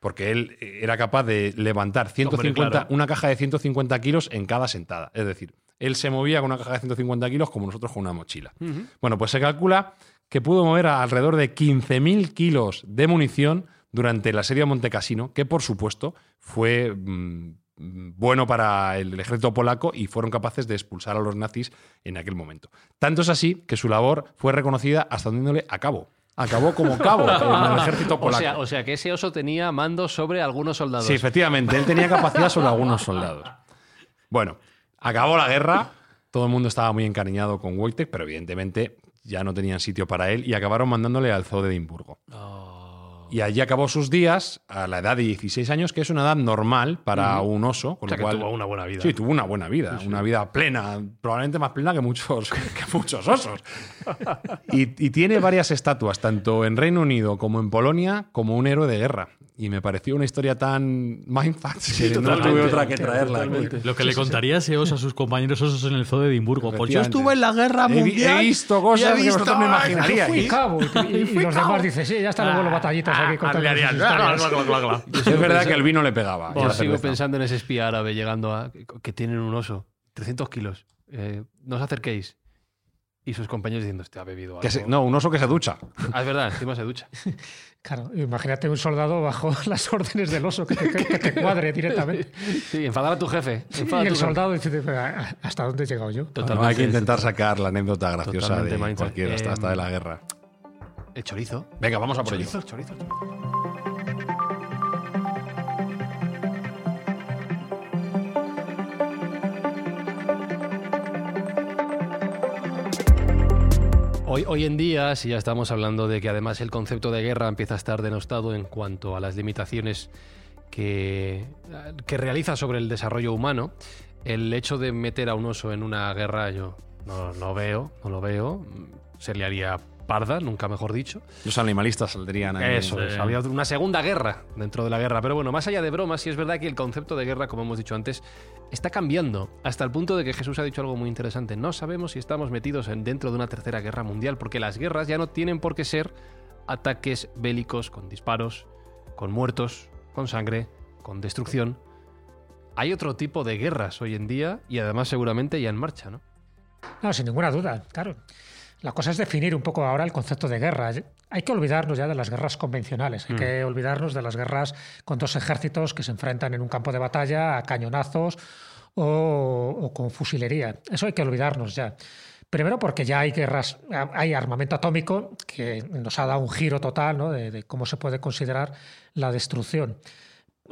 Porque él eh, era capaz de levantar 150, claro. una caja de 150 kilos en cada sentada. Es decir, él se movía con una caja de 150 kilos como nosotros con una mochila. Bueno, pues se calcula que pudo mover a alrededor de 15.000 kilos de munición durante el asedio a Montecassino, que por supuesto fue mm, bueno para el ejército polaco y fueron capaces de expulsar a los nazis en aquel momento. Tanto es así que su labor fue reconocida hasta dándole a cabo. Acabó como cabo en el ejército O polaco. sea, o sea, que ese oso tenía mando sobre algunos soldados. Sí, efectivamente, él tenía capacidad sobre algunos soldados. Bueno, acabó la guerra, todo el mundo estaba muy encariñado con Wojtek, pero evidentemente ya no tenían sitio para él y acabaron mandándole al zoo de Edimburgo. Y allí acabó sus días a la edad de 16 años, que es una edad normal para un oso. Con O sea, lo que cual, tuvo una buena vida. Sí, tuvo una buena vida, una vida plena, probablemente más plena que muchos, que muchos osos. Y, y tiene varias estatuas, tanto en Reino Unido como en Polonia, como un héroe de guerra. Y me pareció una historia tan mindfuck que no tuve otra que traerla. totalmente. Lo que le contaría ese oso a sus compañeros osos en el zoo de Edimburgo. Pues yo estuve en la guerra He mundial. he visto y cosas he que visto- vosotros no imaginaríais. Fui cabo. Y, y- y los cabo. demás dicen, sí, ya están los vuelos batallitas aquí contando sus Harían- historias. Es verdad que el vino le pegaba. Yo sigo pensando en ese espía árabe llegando a. que tienen un oso, 300 kilos. Eh, no os acerquéis. Y sus compañeros diciendo, este ha bebido algo. Que se- no, un oso que se ducha. Ah, es verdad, encima se ducha. Claro, imagínate un soldado bajo las órdenes del oso que te, que te cuadre directamente. Sí, enfadar a tu jefe. Y el tu soldado dice, "Pero, ¿hasta dónde he llegado yo? Totalmente. hay que intentar sacar la anécdota graciosa de cualquiera, hasta, Eh, hasta de la guerra. El chorizo. Venga, vamos a por ello. Chorizo, chorizo. Hoy, hoy en día, si ya estamos hablando de que además el concepto de guerra empieza a estar denostado en cuanto a las limitaciones que, que realiza sobre el desarrollo humano, el hecho de meter a un oso en una guerra yo no lo veo, no lo veo, se le haría parda, nunca mejor dicho. Los animalistas saldrían ahí. Eso es, habría una segunda guerra dentro de la guerra. Pero bueno, más allá de bromas, sí es verdad que el concepto de guerra, como hemos dicho antes, está cambiando hasta el punto de que Jesús ha dicho algo muy interesante. No sabemos si estamos metidos en, dentro de una tercera guerra mundial, porque las guerras ya no tienen por qué ser ataques bélicos con disparos, con muertos, con sangre, con destrucción. Hay otro tipo de guerras hoy en día y además seguramente ya en marcha, ¿no? No, sin ninguna duda, claro. La cosa es definir un poco ahora el concepto de guerra. Hay que olvidarnos ya de las guerras convencionales, hay que olvidarnos de las guerras con dos ejércitos que se enfrentan en un campo de batalla a cañonazos o, o con fusilería. Eso hay que olvidarnos ya. Primero porque ya hay guerras, hay armamento atómico que nos ha dado un giro total ¿no? de, de cómo se puede considerar la destrucción.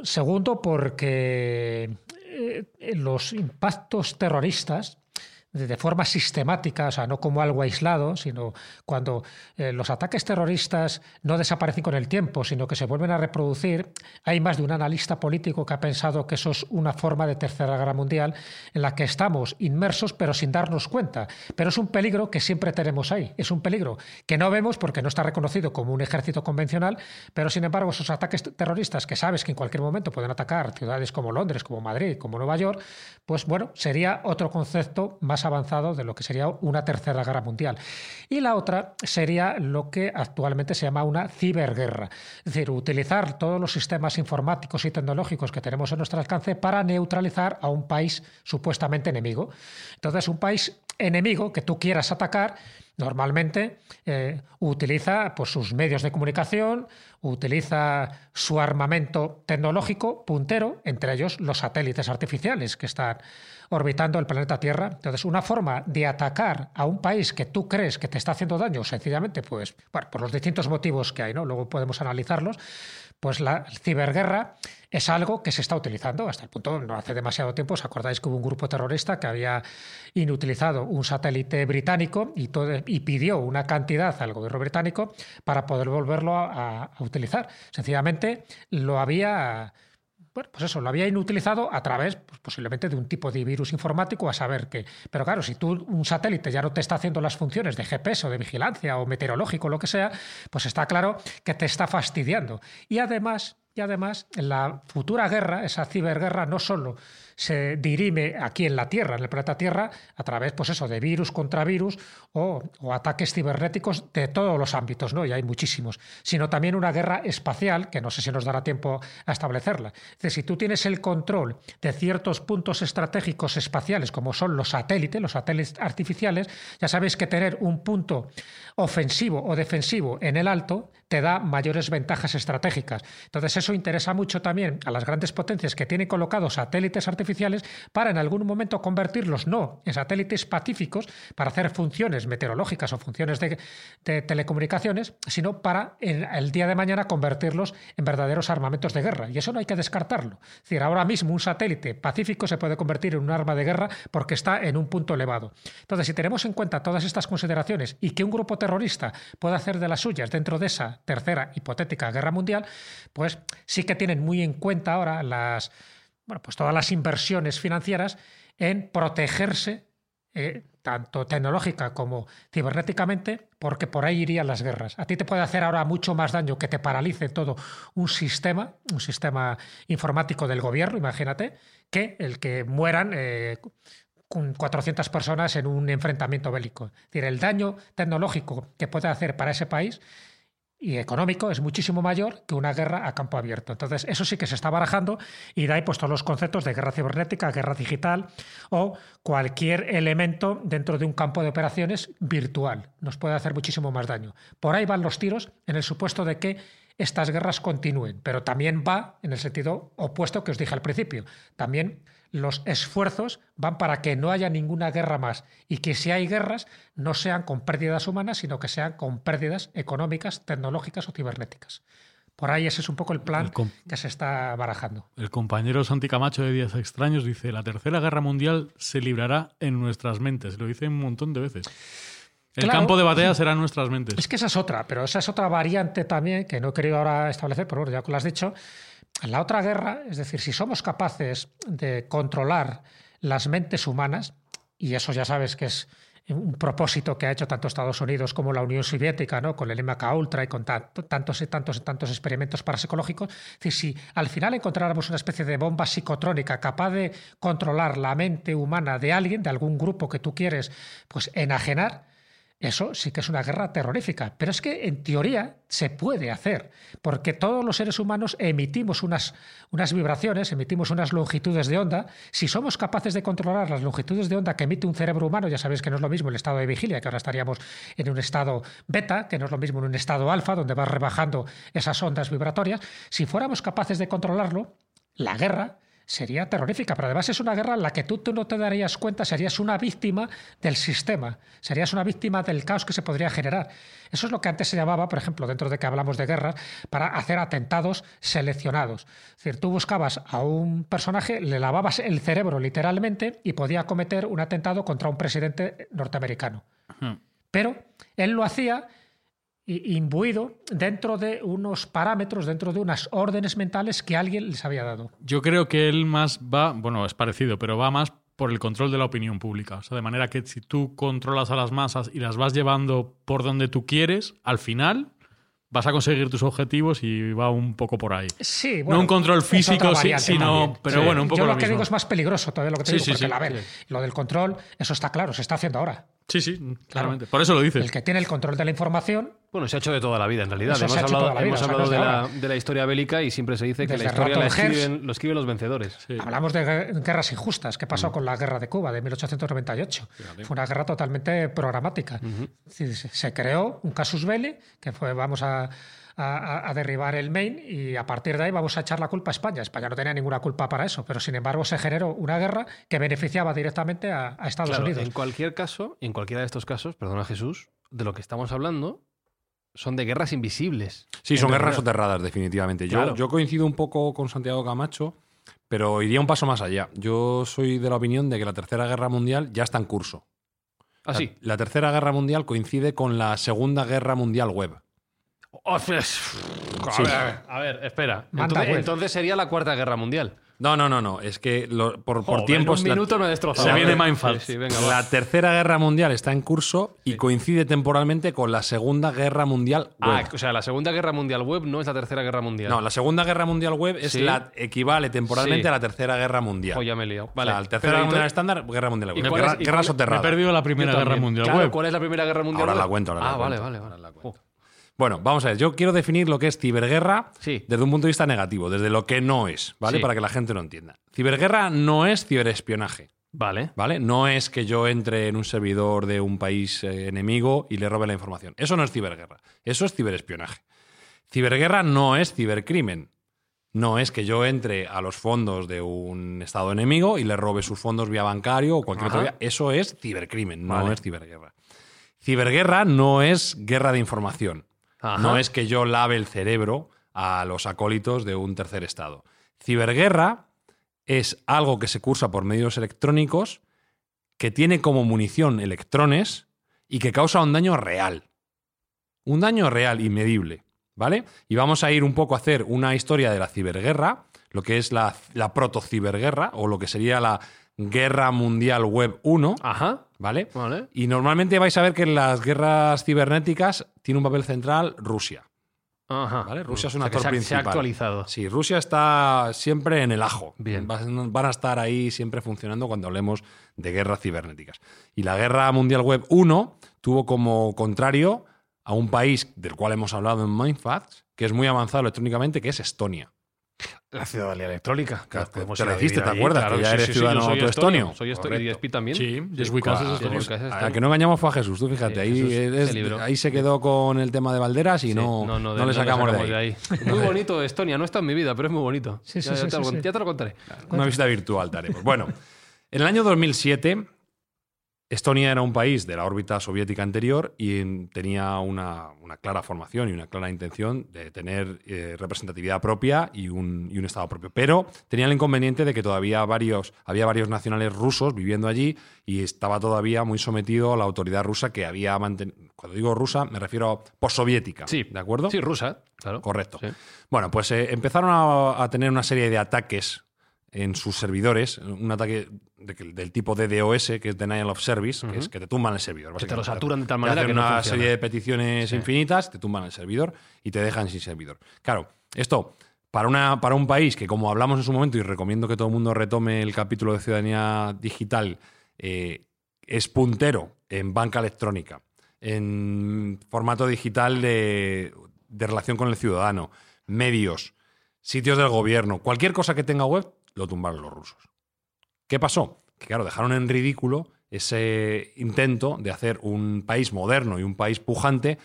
Segundo, porque eh, los impactos terroristas de forma sistemática, o sea, no como algo aislado, sino cuando eh, los ataques terroristas no desaparecen con el tiempo, sino que se vuelven a reproducir, hay más de un analista político que ha pensado que eso es una forma de tercera guerra mundial en la que estamos inmersos pero sin darnos cuenta. Pero es un peligro que siempre tenemos ahí, es un peligro que no vemos porque no está reconocido como un ejército convencional, pero sin embargo esos ataques terroristas que sabes que en cualquier momento pueden atacar ciudades como Londres, como Madrid, como Nueva York, pues bueno, sería otro concepto más avanzado de lo que sería una tercera guerra mundial. Y la otra sería lo que actualmente se llama una ciberguerra, es decir, utilizar todos los sistemas informáticos y tecnológicos que tenemos a nuestro alcance para neutralizar a un país supuestamente enemigo. Entonces, un país enemigo que tú quieras atacar, normalmente eh, utiliza pues, sus medios de comunicación, utiliza su armamento tecnológico puntero, entre ellos los satélites artificiales que están orbitando el planeta Tierra. Entonces, una forma de atacar a un país que tú crees que te está haciendo daño, sencillamente, pues, bueno, por los distintos motivos que hay, ¿no? Luego podemos analizarlos, pues la ciberguerra es algo que se está utilizando hasta el punto, no hace demasiado tiempo, os acordáis que hubo un grupo terrorista que había inutilizado un satélite británico y, y pidió una cantidad al gobierno británico para poder volverlo a, a utilizar. Sencillamente lo había bueno, pues eso, lo había inutilizado a través, pues posiblemente, de un tipo de virus informático, a saber que. Pero claro, si tú, un satélite ya no te está haciendo las funciones de GPS o de vigilancia o meteorológico, lo que sea, pues está claro que te está fastidiando. Y además, y además, en la futura guerra, esa ciberguerra, no solo se dirime aquí en la Tierra, en el planeta Tierra, a través, pues eso, de virus contra virus o, ataques cibernéticos de todos los ámbitos, ¿no? Y hay muchísimos, sino también una guerra espacial, que no sé si nos dará tiempo a establecerla. Si tú tienes el control de ciertos puntos estratégicos espaciales, como son los satélites, los satélites artificiales, ya sabéis que tener un punto ofensivo o defensivo en el alto te da mayores ventajas estratégicas. Entonces, eso interesa mucho también a las grandes potencias que tienen colocados satélites artificiales para en algún momento convertirlos no en satélites pacíficos para hacer funciones meteorológicas o funciones de, telecomunicaciones, sino para el día de mañana convertirlos en verdaderos armamentos de guerra. Y eso no hay que descartarlo. Es decir, ahora mismo un satélite pacífico se puede convertir en un arma de guerra porque está en un punto elevado. Entonces, si tenemos en cuenta todas estas consideraciones y que un grupo terrorista puede hacer de las suyas dentro de esa tercera hipotética guerra mundial, pues sí que tienen muy en cuenta ahora las bueno, pues todas las inversiones financieras en protegerse, eh, tanto tecnológica como cibernéticamente, porque por ahí irían las guerras. A ti te puede hacer ahora mucho más daño que te paralice todo un sistema, un sistema informático del gobierno, imagínate, que el que mueran eh, con 400 personas en un enfrentamiento bélico. Es decir, el daño tecnológico que puede hacer para ese país y económico es muchísimo mayor que una guerra a campo abierto. Entonces, eso sí que se está barajando y de ahí pues todos los conceptos de guerra cibernética, guerra digital o cualquier elemento dentro de un campo de operaciones virtual. Nos puede hacer muchísimo más daño. Por ahí van los tiros en el supuesto de que estas guerras continúen, pero también va en el sentido opuesto que os dije al principio. También los esfuerzos van para que no haya ninguna guerra más y que si hay guerras no sean con pérdidas humanas, sino que sean con pérdidas económicas, tecnológicas o cibernéticas. Por ahí ese es un poco el plan que se está barajando. El compañero Santi Camacho de Días Extraños dice, la tercera guerra mundial se librará en nuestras mentes. Lo dice un montón de veces. El campo de batalla será en nuestras mentes. Es que esa es otra, pero esa es otra variante también que no he querido ahora establecer, pero bueno, ya que lo has dicho, la otra guerra, es decir, si somos capaces de controlar las mentes humanas, y eso ya sabes que es un propósito que ha hecho tanto Estados Unidos como la Unión Soviética, ¿no? con el MK Ultra y con tantos y tantos y tantos experimentos parapsicológicos. Es decir, si al final encontráramos una especie de bomba psicotrónica capaz de controlar la mente humana de alguien, de algún grupo que tú quieres pues enajenar, eso sí que es una guerra terrorífica, pero es que en teoría se puede hacer, porque todos los seres humanos emitimos unas, unas vibraciones, emitimos unas longitudes de onda. Si somos capaces de controlar las longitudes de onda que emite un cerebro humano, ya sabéis que no es lo mismo el estado de vigilia, que ahora estaríamos en un estado beta, que no es lo mismo en un estado alfa, donde va rebajando esas ondas vibratorias. Si fuéramos capaces de controlarlo, la guerra sería terrorífica, pero además es una guerra en la que tú, tú, no te darías cuenta, serías una víctima del sistema, serías una víctima del caos que se podría generar. Eso es lo que antes se llamaba, por ejemplo, dentro de que hablamos de guerras, para hacer atentados seleccionados. Es decir, tú buscabas a un personaje, le lavabas el cerebro literalmente y podía cometer un atentado contra un presidente norteamericano. Pero él lo hacía imbuido dentro de unos parámetros, dentro de unas órdenes mentales que alguien les había dado. Yo creo que él más va, bueno, es parecido, pero va más por el control de la opinión pública. O sea, de manera que si tú controlas a las masas y las vas llevando por donde tú quieres, al final vas a conseguir tus objetivos y va un poco por ahí. Sí, bueno, no un control físico, sino, pero bueno, un poco Yo lo, que digo es más peligroso todavía lo que te digo, porque la, ver, lo del control, eso está claro, se está haciendo ahora. Sí, sí, claramente. Por eso lo dices. El que tiene el control de la información Bueno, se ha hecho de toda la vida, en realidad. Hemos hablado, toda la vida, hemos hablado de, la, ahora. de la historia bélica y siempre se dice que la historia la escriben, lo escriben los vencedores. Hablamos de gue- guerras injustas. ¿Qué pasó con la guerra de Cuba de 1898? Fue una guerra totalmente programática. Decir, se, creó un casus belli, que fue vamos a, a- a derribar el Maine y a partir de ahí vamos a echar la culpa a España. España no tenía ninguna culpa para eso, pero sin embargo se generó una guerra que beneficiaba directamente a, a Estados Claro, Unidos. en cualquier caso, en cualquiera de estos casos, perdona Jesús, de lo que estamos hablando son de guerras invisibles. Sí, son guerras soterradas, definitivamente. Yo, Claro. yo coincido un poco con Santiago Camacho, pero iría un paso más allá. Yo soy de la opinión de que la Tercera Guerra Mundial ya está en curso. Ah, sí. La, la Tercera Guerra Mundial coincide con la Segunda Guerra Mundial Web. Oh, A, ver, a espera. Entonces sería la Cuarta Guerra Mundial. No, no, no, no. Es que lo- por, por tiempos. en un la- minuto me ha destrozado. Se viene. Mindfuck. Sí, sí, venga. La Tercera Guerra Mundial está en curso y coincide temporalmente con la Segunda Guerra Mundial Ah, Web. o sea, la Segunda Guerra Mundial web no es la Tercera Guerra Mundial. no, la Segunda Guerra Mundial Web es la equivale temporalmente a la Tercera Guerra Mundial. Oh, ya me he liado. O Vale. sea, la Tercera Guerra Mundial estándar, Guerra Mundial ¿Y Web. Guerra, es- guerra Me he soterrada. perdido la Primera Guerra. Mundial Claro, web. ¿cuál es la Primera Guerra Mundial Ahora web? la cuento, ahora la Ah, vale, cuento. vale, vale. Ahora la cuento. Oh. Bueno, vamos a ver. Yo quiero definir lo que es ciberguerra Sí. desde un punto de vista negativo, desde lo que no es, ¿vale? Sí. Para que la gente lo entienda. Ciberguerra no es ciberespionaje, Vale. ¿vale? No es que yo entre en un servidor de un país eh, enemigo y le robe la información. Eso no es ciberguerra. Eso es ciberespionaje. Ciberguerra no es cibercrimen. No es que yo entre a los fondos de un estado enemigo y le robe sus fondos vía bancario o cualquier Ajá. otra vía. Eso es cibercrimen, no Vale. es ciberguerra. Ciberguerra no es guerra de información. Ajá. No es que yo lave el cerebro a los acólitos de un tercer estado. Ciberguerra es algo que se cursa por medios electrónicos, que tiene como munición electrones y que causa un daño real. Un daño real y medible. ¿Vale? Y vamos a ir un poco a hacer una historia de la ciberguerra, lo que es la, la proto-ciberguerra, o lo que sería la Guerra Mundial Web 1. Ajá. ¿Vale? Vale. Y normalmente vais a ver que en las guerras cibernéticas tiene un papel central Rusia. Ajá. ¿Vale? Rusia es O un que actor se ha- principal. Se ha actualizado. Sí, Rusia está siempre en el ajo. Bien. Van van a estar ahí siempre funcionando cuando hablemos de guerras cibernéticas. Y la Guerra Mundial Web 1 tuvo como contrario a un país del cual hemos hablado en Mindfacts, que es muy avanzado electrónicamente, que es Estonia. La ciudadanía electrónica. Podemos te ir lo a hiciste, ¿te acuerdas? Que ya sí, eres sí, ciudadano soy estonio. Soy estonio. ¿Y Speed también? Sí, A que no engañamos fue a Jesús, tú fíjate, ahí, es- ahí se quedó con el tema de Valderas y no, no, le sacamos, de ahí. Muy bonito Estonia, no está en mi vida, pero es muy bonito. Sí, sí, ya, ya te lo, ya te lo contaré. Una visita virtual te haremos. Bueno, en el año 2007, Estonia era un país de la órbita soviética anterior y en- tenía una, una clara formación y una clara intención de tener eh, representatividad propia y un, y un Estado propio. Pero tenía el inconveniente de que todavía varios, había varios nacionales rusos viviendo allí y estaba todavía muy sometido a la autoridad rusa que había mantenido. Cuando digo rusa, me refiero a postsoviética. Sí. ¿De acuerdo? Sí, rusa, claro. Correcto. Sí. Bueno, pues eh, empezaron a, a tener una serie de ataques en sus servidores, un ataque de que- del tipo DDoS, que es Denial of Service, que es que te tumban el servidor. Que te lo saturan de tal Te manera hacen que no una funciona. serie de peticiones infinitas, te tumban el servidor y te dejan sin servidor. Claro, esto para, una, para un país que, como hablamos en su momento, y recomiendo que todo el mundo retome el capítulo de ciudadanía digital, eh, es puntero en banca electrónica, en formato digital de, de relación con el ciudadano, medios, sitios del gobierno, cualquier cosa que tenga web, lo tumbaron los rusos. ¿Qué pasó? Que claro, dejaron en ridículo ese intento de hacer un país moderno y un país pujante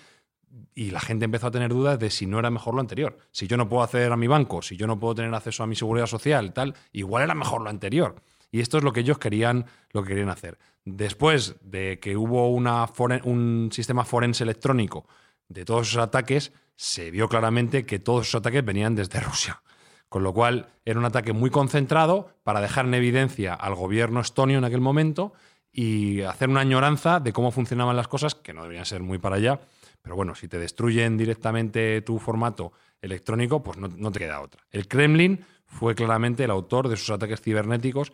y la gente empezó a tener dudas de si no era mejor lo anterior. Si yo no puedo acceder a mi banco, si yo no puedo tener acceso a mi seguridad social tal, igual era mejor lo anterior. Y esto es lo que ellos querían, lo que querían hacer. Después de que hubo un sistema forense electrónico de todos esos ataques, se vio claramente que todos esos ataques venían desde Rusia. Con lo cual era un ataque muy concentrado para dejar en evidencia al gobierno estonio en aquel momento y hacer una añoranza de cómo funcionaban las cosas, que no deberían ser muy para allá. Pero bueno, si te destruyen directamente tu formato electrónico, pues no, no te queda otra. El Kremlin fue claramente el autor de esos ataques cibernéticos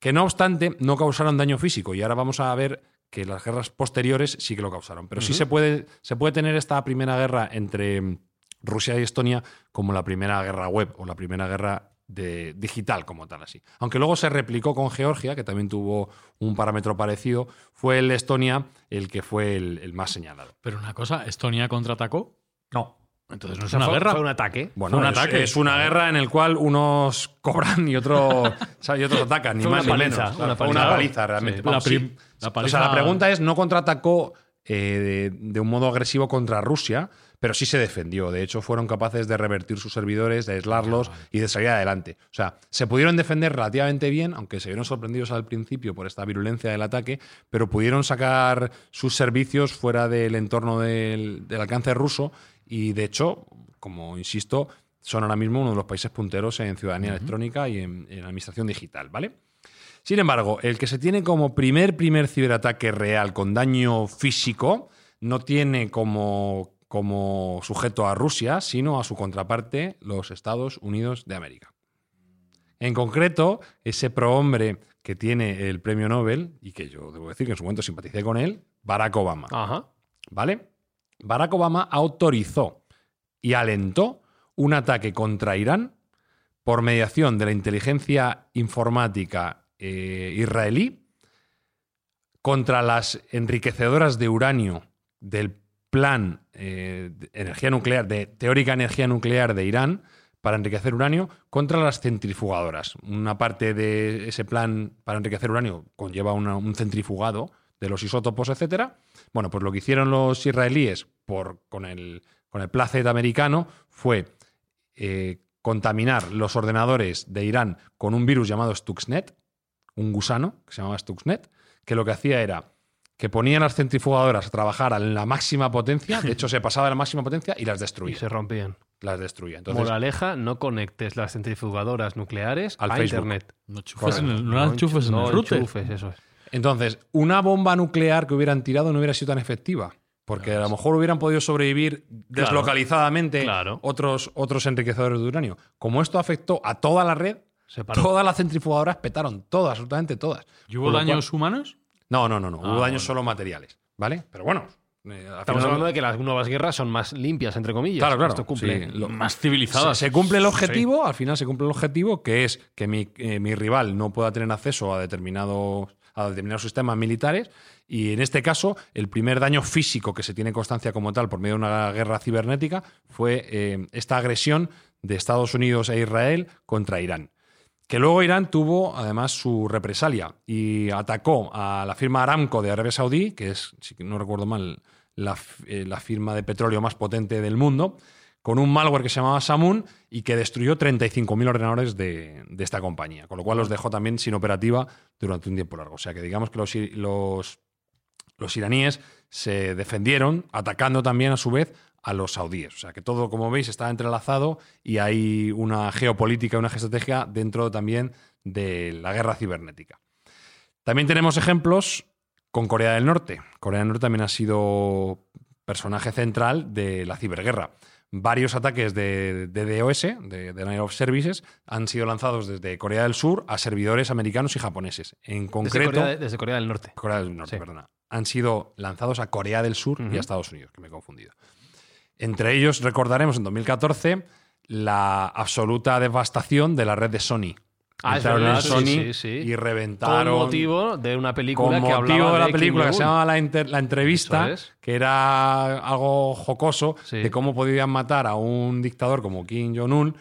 que no obstante no causaron daño físico y ahora vamos a ver que las guerras posteriores sí que lo causaron. Pero sí se puede, se puede tener esta primera guerra entre Rusia y Estonia como la primera guerra web o la primera guerra de digital como tal así. Aunque luego se replicó con Georgia, que también tuvo un parámetro parecido, fue el Estonia el que fue el, el más señalado. Pero una cosa, ¿Estonia contraatacó? No. Entonces no es una fue, guerra. fue un ataque. Bueno, un es, ataque. es una guerra en el cual unos cobran y otros, y otros atacan, ni Fue más una ni paliza, menos. una paliza. una paliza, realmente. Sí. Vamos, La prim- sí. la O sea, la pregunta es, no contraatacó eh, de, de un modo agresivo contra Rusia, pero sí se defendió. De hecho, fueron capaces de revertir sus servidores, de aislarlos y de salir adelante. O sea, se pudieron defender relativamente bien, aunque se vieron sorprendidos al principio por esta virulencia del ataque, pero pudieron sacar sus servicios fuera del entorno del, del alcance ruso y, de hecho, como insisto, son ahora mismo uno de los países punteros en ciudadanía electrónica y en, en administración digital, ¿vale? Sin embargo, el que se tiene como primer, primer ciberataque real con daño físico no tiene como, como sujeto a Rusia, sino a su contraparte, los Estados Unidos de América. En concreto, ese prohombre que tiene el premio Nobel, y que yo debo decir que en su momento simpaticé con él, Barack Obama. Ajá. ¿Vale? Barack Obama autorizó y alentó un ataque contra Irán por mediación de la inteligencia informática eh, israelí contra las enriquecedoras de uranio del plan eh, energía nuclear, de teórica energía nuclear de Irán, para enriquecer uranio contra las centrifugadoras. Una parte de ese plan para enriquecer uranio conlleva un centrifugado de los isótopos, etcétera. Bueno, pues lo que hicieron los israelíes por, con, el, con el placet americano fue eh, contaminar los ordenadores de Irán con un virus llamado Stuxnet, un gusano que se llamaba Stuxnet, que lo que hacía era que ponían las centrifugadoras a trabajar a la máxima potencia, de hecho se pasaba de la máxima potencia y las Y destruía. se rompían. Las destruía. Entonces, Moraleja, no conectes las centrifugadoras nucleares Al a Facebook. Internet. No, chufes en el, no enchufes en no el router. enchufes, eso es. Entonces, una bomba nuclear que hubieran tirado no hubiera sido tan efectiva. Porque a lo mejor hubieran podido sobrevivir deslocalizadamente claro. Otros, otros enriquecedores de uranio. Como esto afectó a toda la red, todas las centrifugadoras petaron, todas, absolutamente todas. ¿Y hubo daños humanos? No, no, no, no. Ah, Hubo daños bueno. solo materiales. ¿Vale? Pero bueno. eh, Estamos hablando de que las nuevas guerras son más limpias, entre comillas. Claro, claro. Esto cumple. Sí, lo- Más civilizadas. se cumple el objetivo, al final se cumple el objetivo, que es que mi, eh, mi rival no pueda tener acceso a determinados, a determinados sistemas militares. Y en este caso, el primer daño físico que se tiene constancia como tal por medio de una guerra cibernética fue eh, esta agresión de Estados Unidos e Israel contra Irán. Que luego Irán tuvo además su represalia y atacó a la firma Aramco de Arabia Saudí, que es, si no recuerdo mal, la, eh, la firma de petróleo más potente del mundo, con un malware que se llamaba Samun y que destruyó 35.000 ordenadores de, de esta compañía, con lo cual los dejó también sin operativa durante un tiempo largo. O sea que digamos que los, los, los iraníes se defendieron atacando también a su vez a los saudíes. O sea que todo, como veis, está entrelazado y hay una geopolítica, una geoestrategia dentro también de la guerra cibernética. También tenemos ejemplos con Corea del Norte. Corea del Norte también ha sido personaje central de la ciberguerra. Varios ataques de, de DOS, de Denial of Services, han sido lanzados desde Corea del Sur a servidores americanos y japoneses. En Desde concreto, Corea, desde Corea del Norte. Corea del Norte, Sí. perdona. Han sido lanzados a Corea del Sur y a Estados Unidos, que me he confundido. Entre ellos recordaremos en 2014 la absoluta devastación de la red de Sony. Ah, es Entraron en verdad, Sony sí, sí. y Con reventaron motivo de una película con que motivo hablaba de la Kim película que se llamaba la, Inter- La entrevista, es. que era algo jocoso Sí. de cómo podían matar a un dictador como Kim Jong-un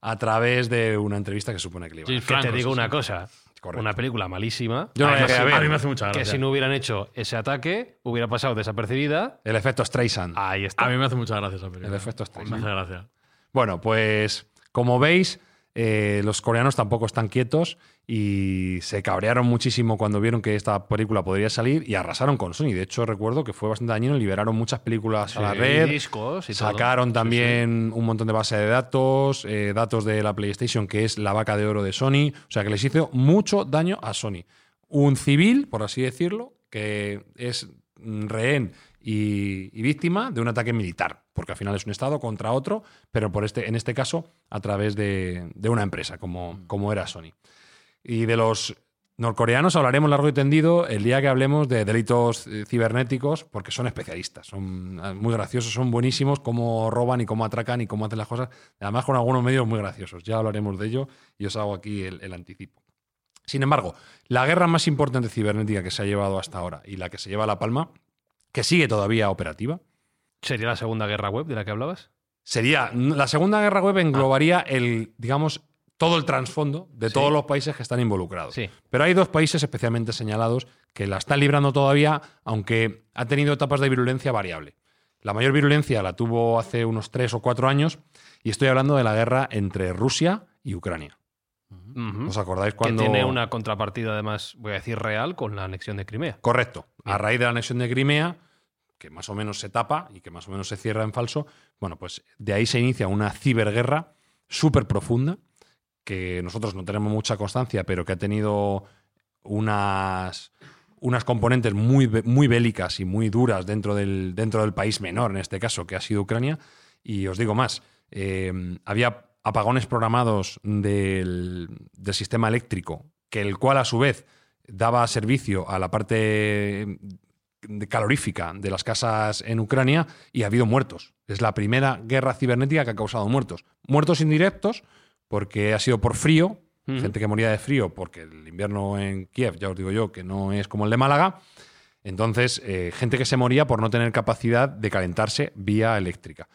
a través de una entrevista que supone que le iban a. Que te digo una sí. cosa. Correcto. Una película malísima. Yo no la que, llegué a ver. A mí me hace mucha que gracia. si no hubieran hecho ese ataque, hubiera pasado desapercibida. El efecto Streisand. Ahí está. A mí me hace mucha gracia esa película. El efecto Streisand. Me hace gracia. Bueno, pues como veis, eh, los coreanos tampoco están quietos y se cabrearon muchísimo cuando vieron que esta película podría salir y arrasaron con Sony. De hecho, recuerdo que fue bastante dañino, liberaron muchas películas a la Sí, red, discos y todo. sacaron también un montón de base de datos, eh, datos de la PlayStation, que es la vaca de oro de Sony. O sea, que les hizo mucho daño a Sony. Un civil, por así decirlo, que es rehén y, y víctima de un ataque militar, porque al final es un Estado contra otro, pero por este, en este caso a través de, de una empresa como, como era Sony. Y de los Norcoreanos hablaremos largo y tendido el día que hablemos de delitos eh, cibernéticos, porque son especialistas, son ah, muy graciosos, son buenísimos, cómo roban y cómo atracan y cómo hacen las cosas, además con algunos medios muy graciosos. Ya hablaremos de ello y os hago aquí el, el anticipo. Sin embargo, la guerra más importante cibernética que se ha llevado hasta ahora y la que se lleva a La Palma, que sigue todavía operativa, ¿Sería la segunda guerra web de la que hablabas? sería la Segunda Guerra Web englobaría el, digamos, todo el trasfondo de Sí. todos los países que están involucrados. Sí. Pero hay dos países especialmente señalados que la están librando todavía, aunque ha tenido etapas de virulencia variable. La mayor virulencia la tuvo hace unos tres o cuatro años y estoy hablando de la guerra entre Rusia y Ucrania. Ujú. ¿Os acordáis Que cuando...? tiene una contrapartida, además, voy a decir real, con la anexión de Crimea. Correcto. A raíz de la anexión de Crimea, que más o menos se tapa y que más o menos se cierra en falso, bueno, pues de ahí se inicia una ciberguerra súper profunda, que nosotros no tenemos mucha constancia, pero que ha tenido unas, unas componentes muy, muy bélicas y muy duras dentro del, dentro del país menor, en este caso, que ha sido Ucrania. Y os digo más, eh, había apagones programados del, del sistema eléctrico, que el cual a su vez daba servicio a la parte calorífica de las casas en Ucrania y ha habido muertos. Es la primera guerra cibernética que ha causado muertos. Muertos indirectos porque ha sido por frío, gente que moría de frío porque el invierno en Kiev, ya os digo yo, que no es como el de Málaga. Entonces, eh, gente que se moría por no tener capacidad de calentarse vía eléctrica.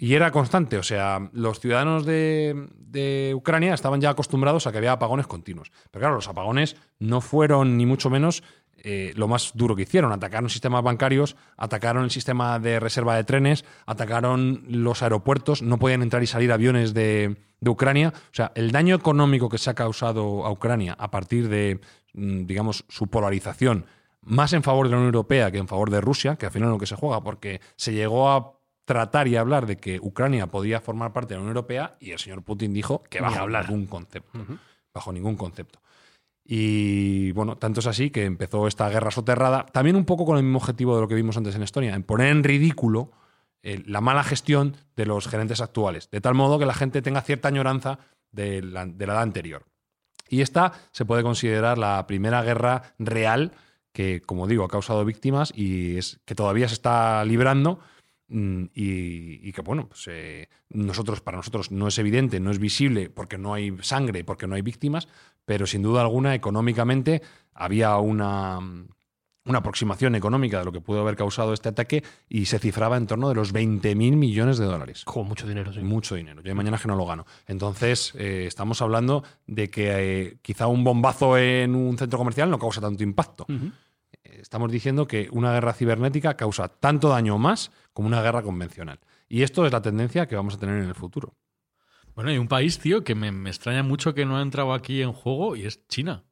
Y era constante, o sea, los ciudadanos de, de Ucrania estaban ya acostumbrados a que había apagones continuos. Pero claro, los apagones no fueron ni mucho menos eh, lo más duro que hicieron. Atacaron sistemas bancarios, atacaron el sistema de reserva de trenes, atacaron los aeropuertos, no podían entrar y salir aviones de, de Ucrania. O sea, el daño económico que se ha causado a Ucrania a partir de, mm, digamos, su polarización más en favor de la Unión Europea que en favor de Rusia, que al final es lo que se juega, porque se llegó a tratar y hablar de que Ucrania podía formar parte de la Unión Europea y el señor Putin dijo que bajo hablar. ningún concepto. Bajo ningún concepto. Y bueno, tanto es así que empezó esta guerra soterrada, también un poco con el mismo objetivo de lo que vimos antes en Estonia, en poner en ridículo eh, la mala gestión de los gerentes actuales, de tal modo que la gente tenga cierta añoranza de la, de la edad anterior. Y esta se puede considerar la primera guerra real que, como digo, ha causado víctimas y es, que todavía se está librando y, y que, bueno, pues, eh, nosotros, para nosotros no es evidente, no es visible porque no hay sangre, porque no hay víctimas, pero sin duda alguna, económicamente, había una, una aproximación económica de lo que pudo haber causado este ataque y se cifraba en torno de los 20.000 millones de dólares. Con mucho dinero, sí. Mucho dinero. Yo mañana que no lo gano. Entonces, eh, estamos hablando de que eh, quizá un bombazo en un centro comercial no causa tanto impacto. Estamos diciendo que una guerra cibernética causa tanto daño o más como una guerra convencional. Y esto es la tendencia que vamos a tener en el futuro. Bueno, hay un país, tío, que me, me extraña mucho que no ha entrado aquí en juego y es China.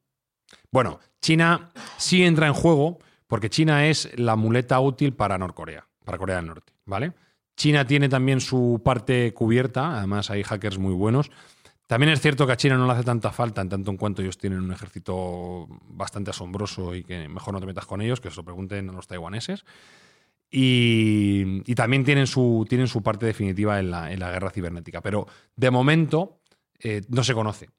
Bueno, China sí entra en juego porque China es la muleta útil para Norcorea, para Corea del Norte, ¿vale? China tiene también su parte cubierta, además hay hackers muy buenos. También es cierto que a China no le hace tanta falta, en tanto en cuanto ellos tienen un ejército bastante asombroso y que mejor no te metas con ellos, que se lo pregunten a los taiwaneses. Y, también tienen su, tienen su parte definitiva en la, en la guerra cibernética. Pero de momento eh, no se conoce.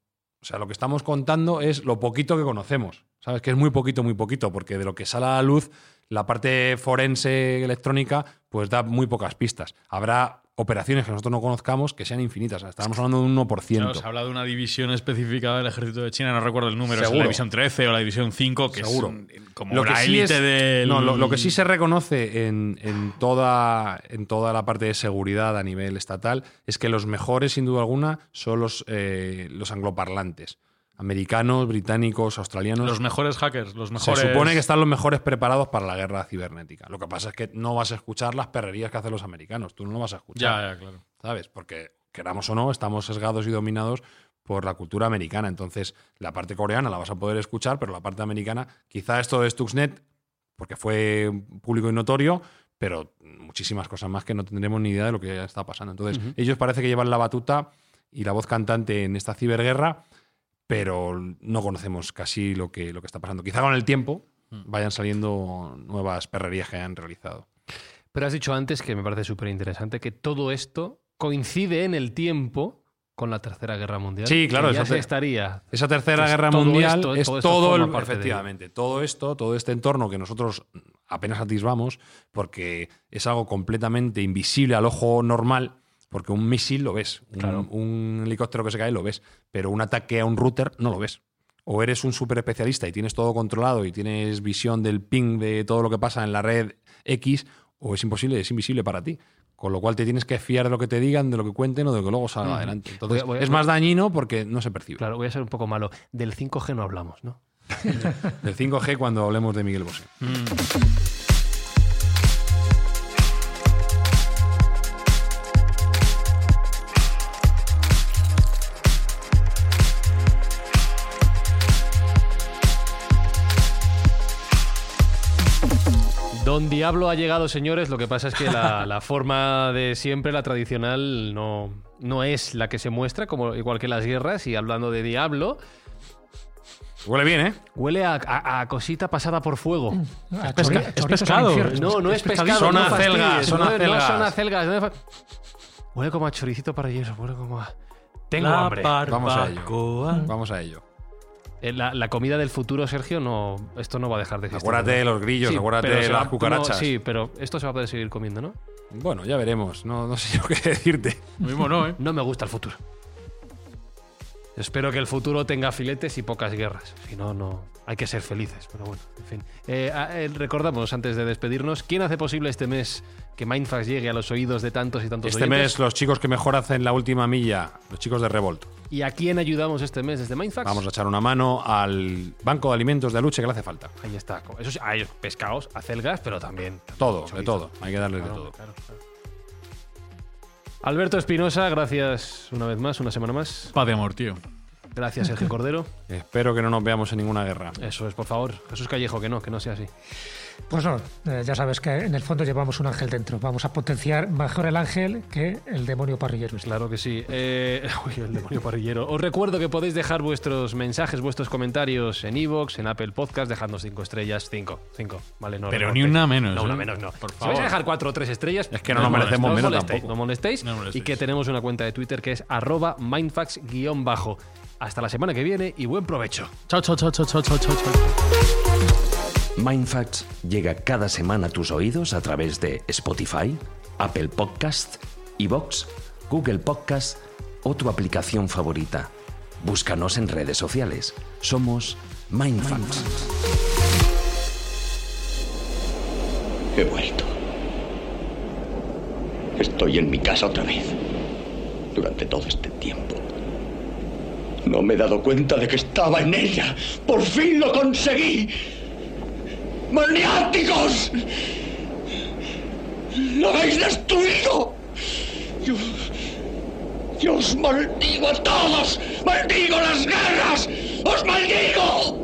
O sea, lo que estamos contando es lo poquito que conocemos. ¿Sabes? Que es muy poquito, muy poquito, porque de lo que sale a la luz, la parte forense electrónica, pues da muy pocas pistas. Habrá operaciones que nosotros no conozcamos que sean infinitas. Estaremos hablando de un 1%. Claro, se habla de una división específica del ejército de China, no recuerdo el número, es Seguro. la división 13 o la división 5, que Seguro. es como Lo que la sí élite es- del... No, lo, lo que sí se reconoce en, en toda, en toda la parte de seguridad a nivel estatal es que los mejores, sin duda alguna, son los, eh, los angloparlantes. Americanos, británicos, australianos. Los mejores hackers, los Se mejores... supone que están los mejores preparados para la guerra cibernética. Lo que pasa es que no vas a escuchar las perrerías que hacen los americanos. Tú no lo vas a escuchar. Ya, ya, claro. ¿Sabes? Porque, queramos o no, estamos sesgados y dominados por la cultura americana. Entonces, la parte coreana la vas a poder escuchar, pero la parte americana, quizá esto de Stuxnet, porque fue público y notorio, pero muchísimas cosas más que no tendremos ni idea de lo que está pasando. Entonces, ellos parece que llevan la batuta y la voz cantante en esta ciberguerra, pero no conocemos casi lo que, lo que está pasando. Quizá con el tiempo vayan saliendo nuevas perrerías que hayan realizado. Pero has dicho antes que me parece súper interesante que todo esto coincide en el tiempo con la Tercera Guerra Mundial. Sí, claro, ya esa se estaría. Esa tercera guerra mundial esto- es todo todo el, efectivamente, todo esto, todo este entorno que nosotros apenas atisbamos, porque es algo completamente invisible al ojo normal, porque un misil lo ves, un, Claro. un helicóptero que se cae lo ves, pero un ataque a un router no lo ves. O eres un super especialista y tienes todo controlado y tienes visión del ping de todo lo que pasa en la red X, o es imposible, es invisible para ti. Con lo cual te tienes que fiar de lo que te digan, de lo que cuenten o de lo que luego salga Mm. adelante. Entonces, Voy a- voy a- es más dañino porque no se percibe. Claro, voy a ser un poco malo. Del 5G no hablamos, ¿no? Del 5G cuando hablemos de Miguel Bosé. Don Diablo ha llegado, señores. Lo que pasa es que la, la forma de siempre, la tradicional, no, no es la que se muestra, como igual que las guerras. Y hablando de Diablo, Huele bien, ¿eh? huele a, a- a cosita pasada por fuego. Ah, pesca- chori- es pescado. No, no es pescado. Son no acelgas, son no, no acelgas. son acelgas. no fa- Huele como a choricito parrillero. Huele como a. Tengo La hambre. Vamos a ello. barbacoa. Vamos a ello. Eh, La, la comida del futuro, Sergio, no, esto no va a dejar de existir. Acuérdate de los grillos, Sí, acuérdate de las va- cucarachas. no, sí, pero esto se va a poder seguir comiendo, ¿no? Bueno, ya veremos. No, no sé yo qué decirte. Lo mismo no, ¿eh? No me gusta el futuro. Espero que el futuro tenga filetes y pocas guerras. Si no, no. Hay que ser felices. Pero bueno, en fin. Eh, a- eh, recordamos, antes de despedirnos, ¿quién hace posible este mes que Mindfax llegue a los oídos de tantos y tantos Este oyentes? mes los chicos que mejor hacen la última milla, los chicos de Revolt. ¿Y a quién ayudamos este mes desde Mindfax? Vamos a echar una mano al Banco de Alimentos de Aluche que le hace falta. Ahí está. Eso sí, hay pescados, acelgas, pero también. Todo, de todo. Hay que darles de Claro, todo. claro, claro. Alberto Espinosa, gracias una vez más, una semana más. Pa' de amor, tío. Gracias, Sergio Cordero. Espero que no nos veamos en ninguna guerra. Eso es, por favor. Jesús Callejo, que no, que no sea así. Pues no, eh, ya sabes que en el fondo llevamos un ángel dentro. Vamos a potenciar mejor el ángel que el demonio parrillero. este. Claro que sí. Eh, uy, el demonio parrillero. Os recuerdo que podéis dejar vuestros mensajes, vuestros comentarios en Evox, en Apple Podcast, dejando cinco estrellas. Cinco, cinco. Vale, no. Pero recortéis. ni una menos, No, una ¿eh? menos, no. Por Si favor. vais a dejar cuatro o tres estrellas, Es que no nos merecemos no menos molestéis. No molestéis. No molestéis. Y que tenemos una cuenta de Twitter que es arroba mindfax-bajo. Hasta la semana que viene y buen provecho. Chao, chao, chao, chao, chao, chao, chao. chao. Mindfacts llega cada semana a tus oídos a través de Spotify, Apple Podcast, Evox, Google Podcast o tu aplicación favorita. Búscanos en redes sociales. Somos Mindfacts. He vuelto. Estoy en mi casa otra vez. Durante todo este tiempo. No me he dado cuenta de que estaba en ella. Por fin lo conseguí. ¡Maniáticos! ¡Lo habéis destruido! Yo, yo os maldigo a todos. ¡Maldigo las guerras! ¡Os maldigo!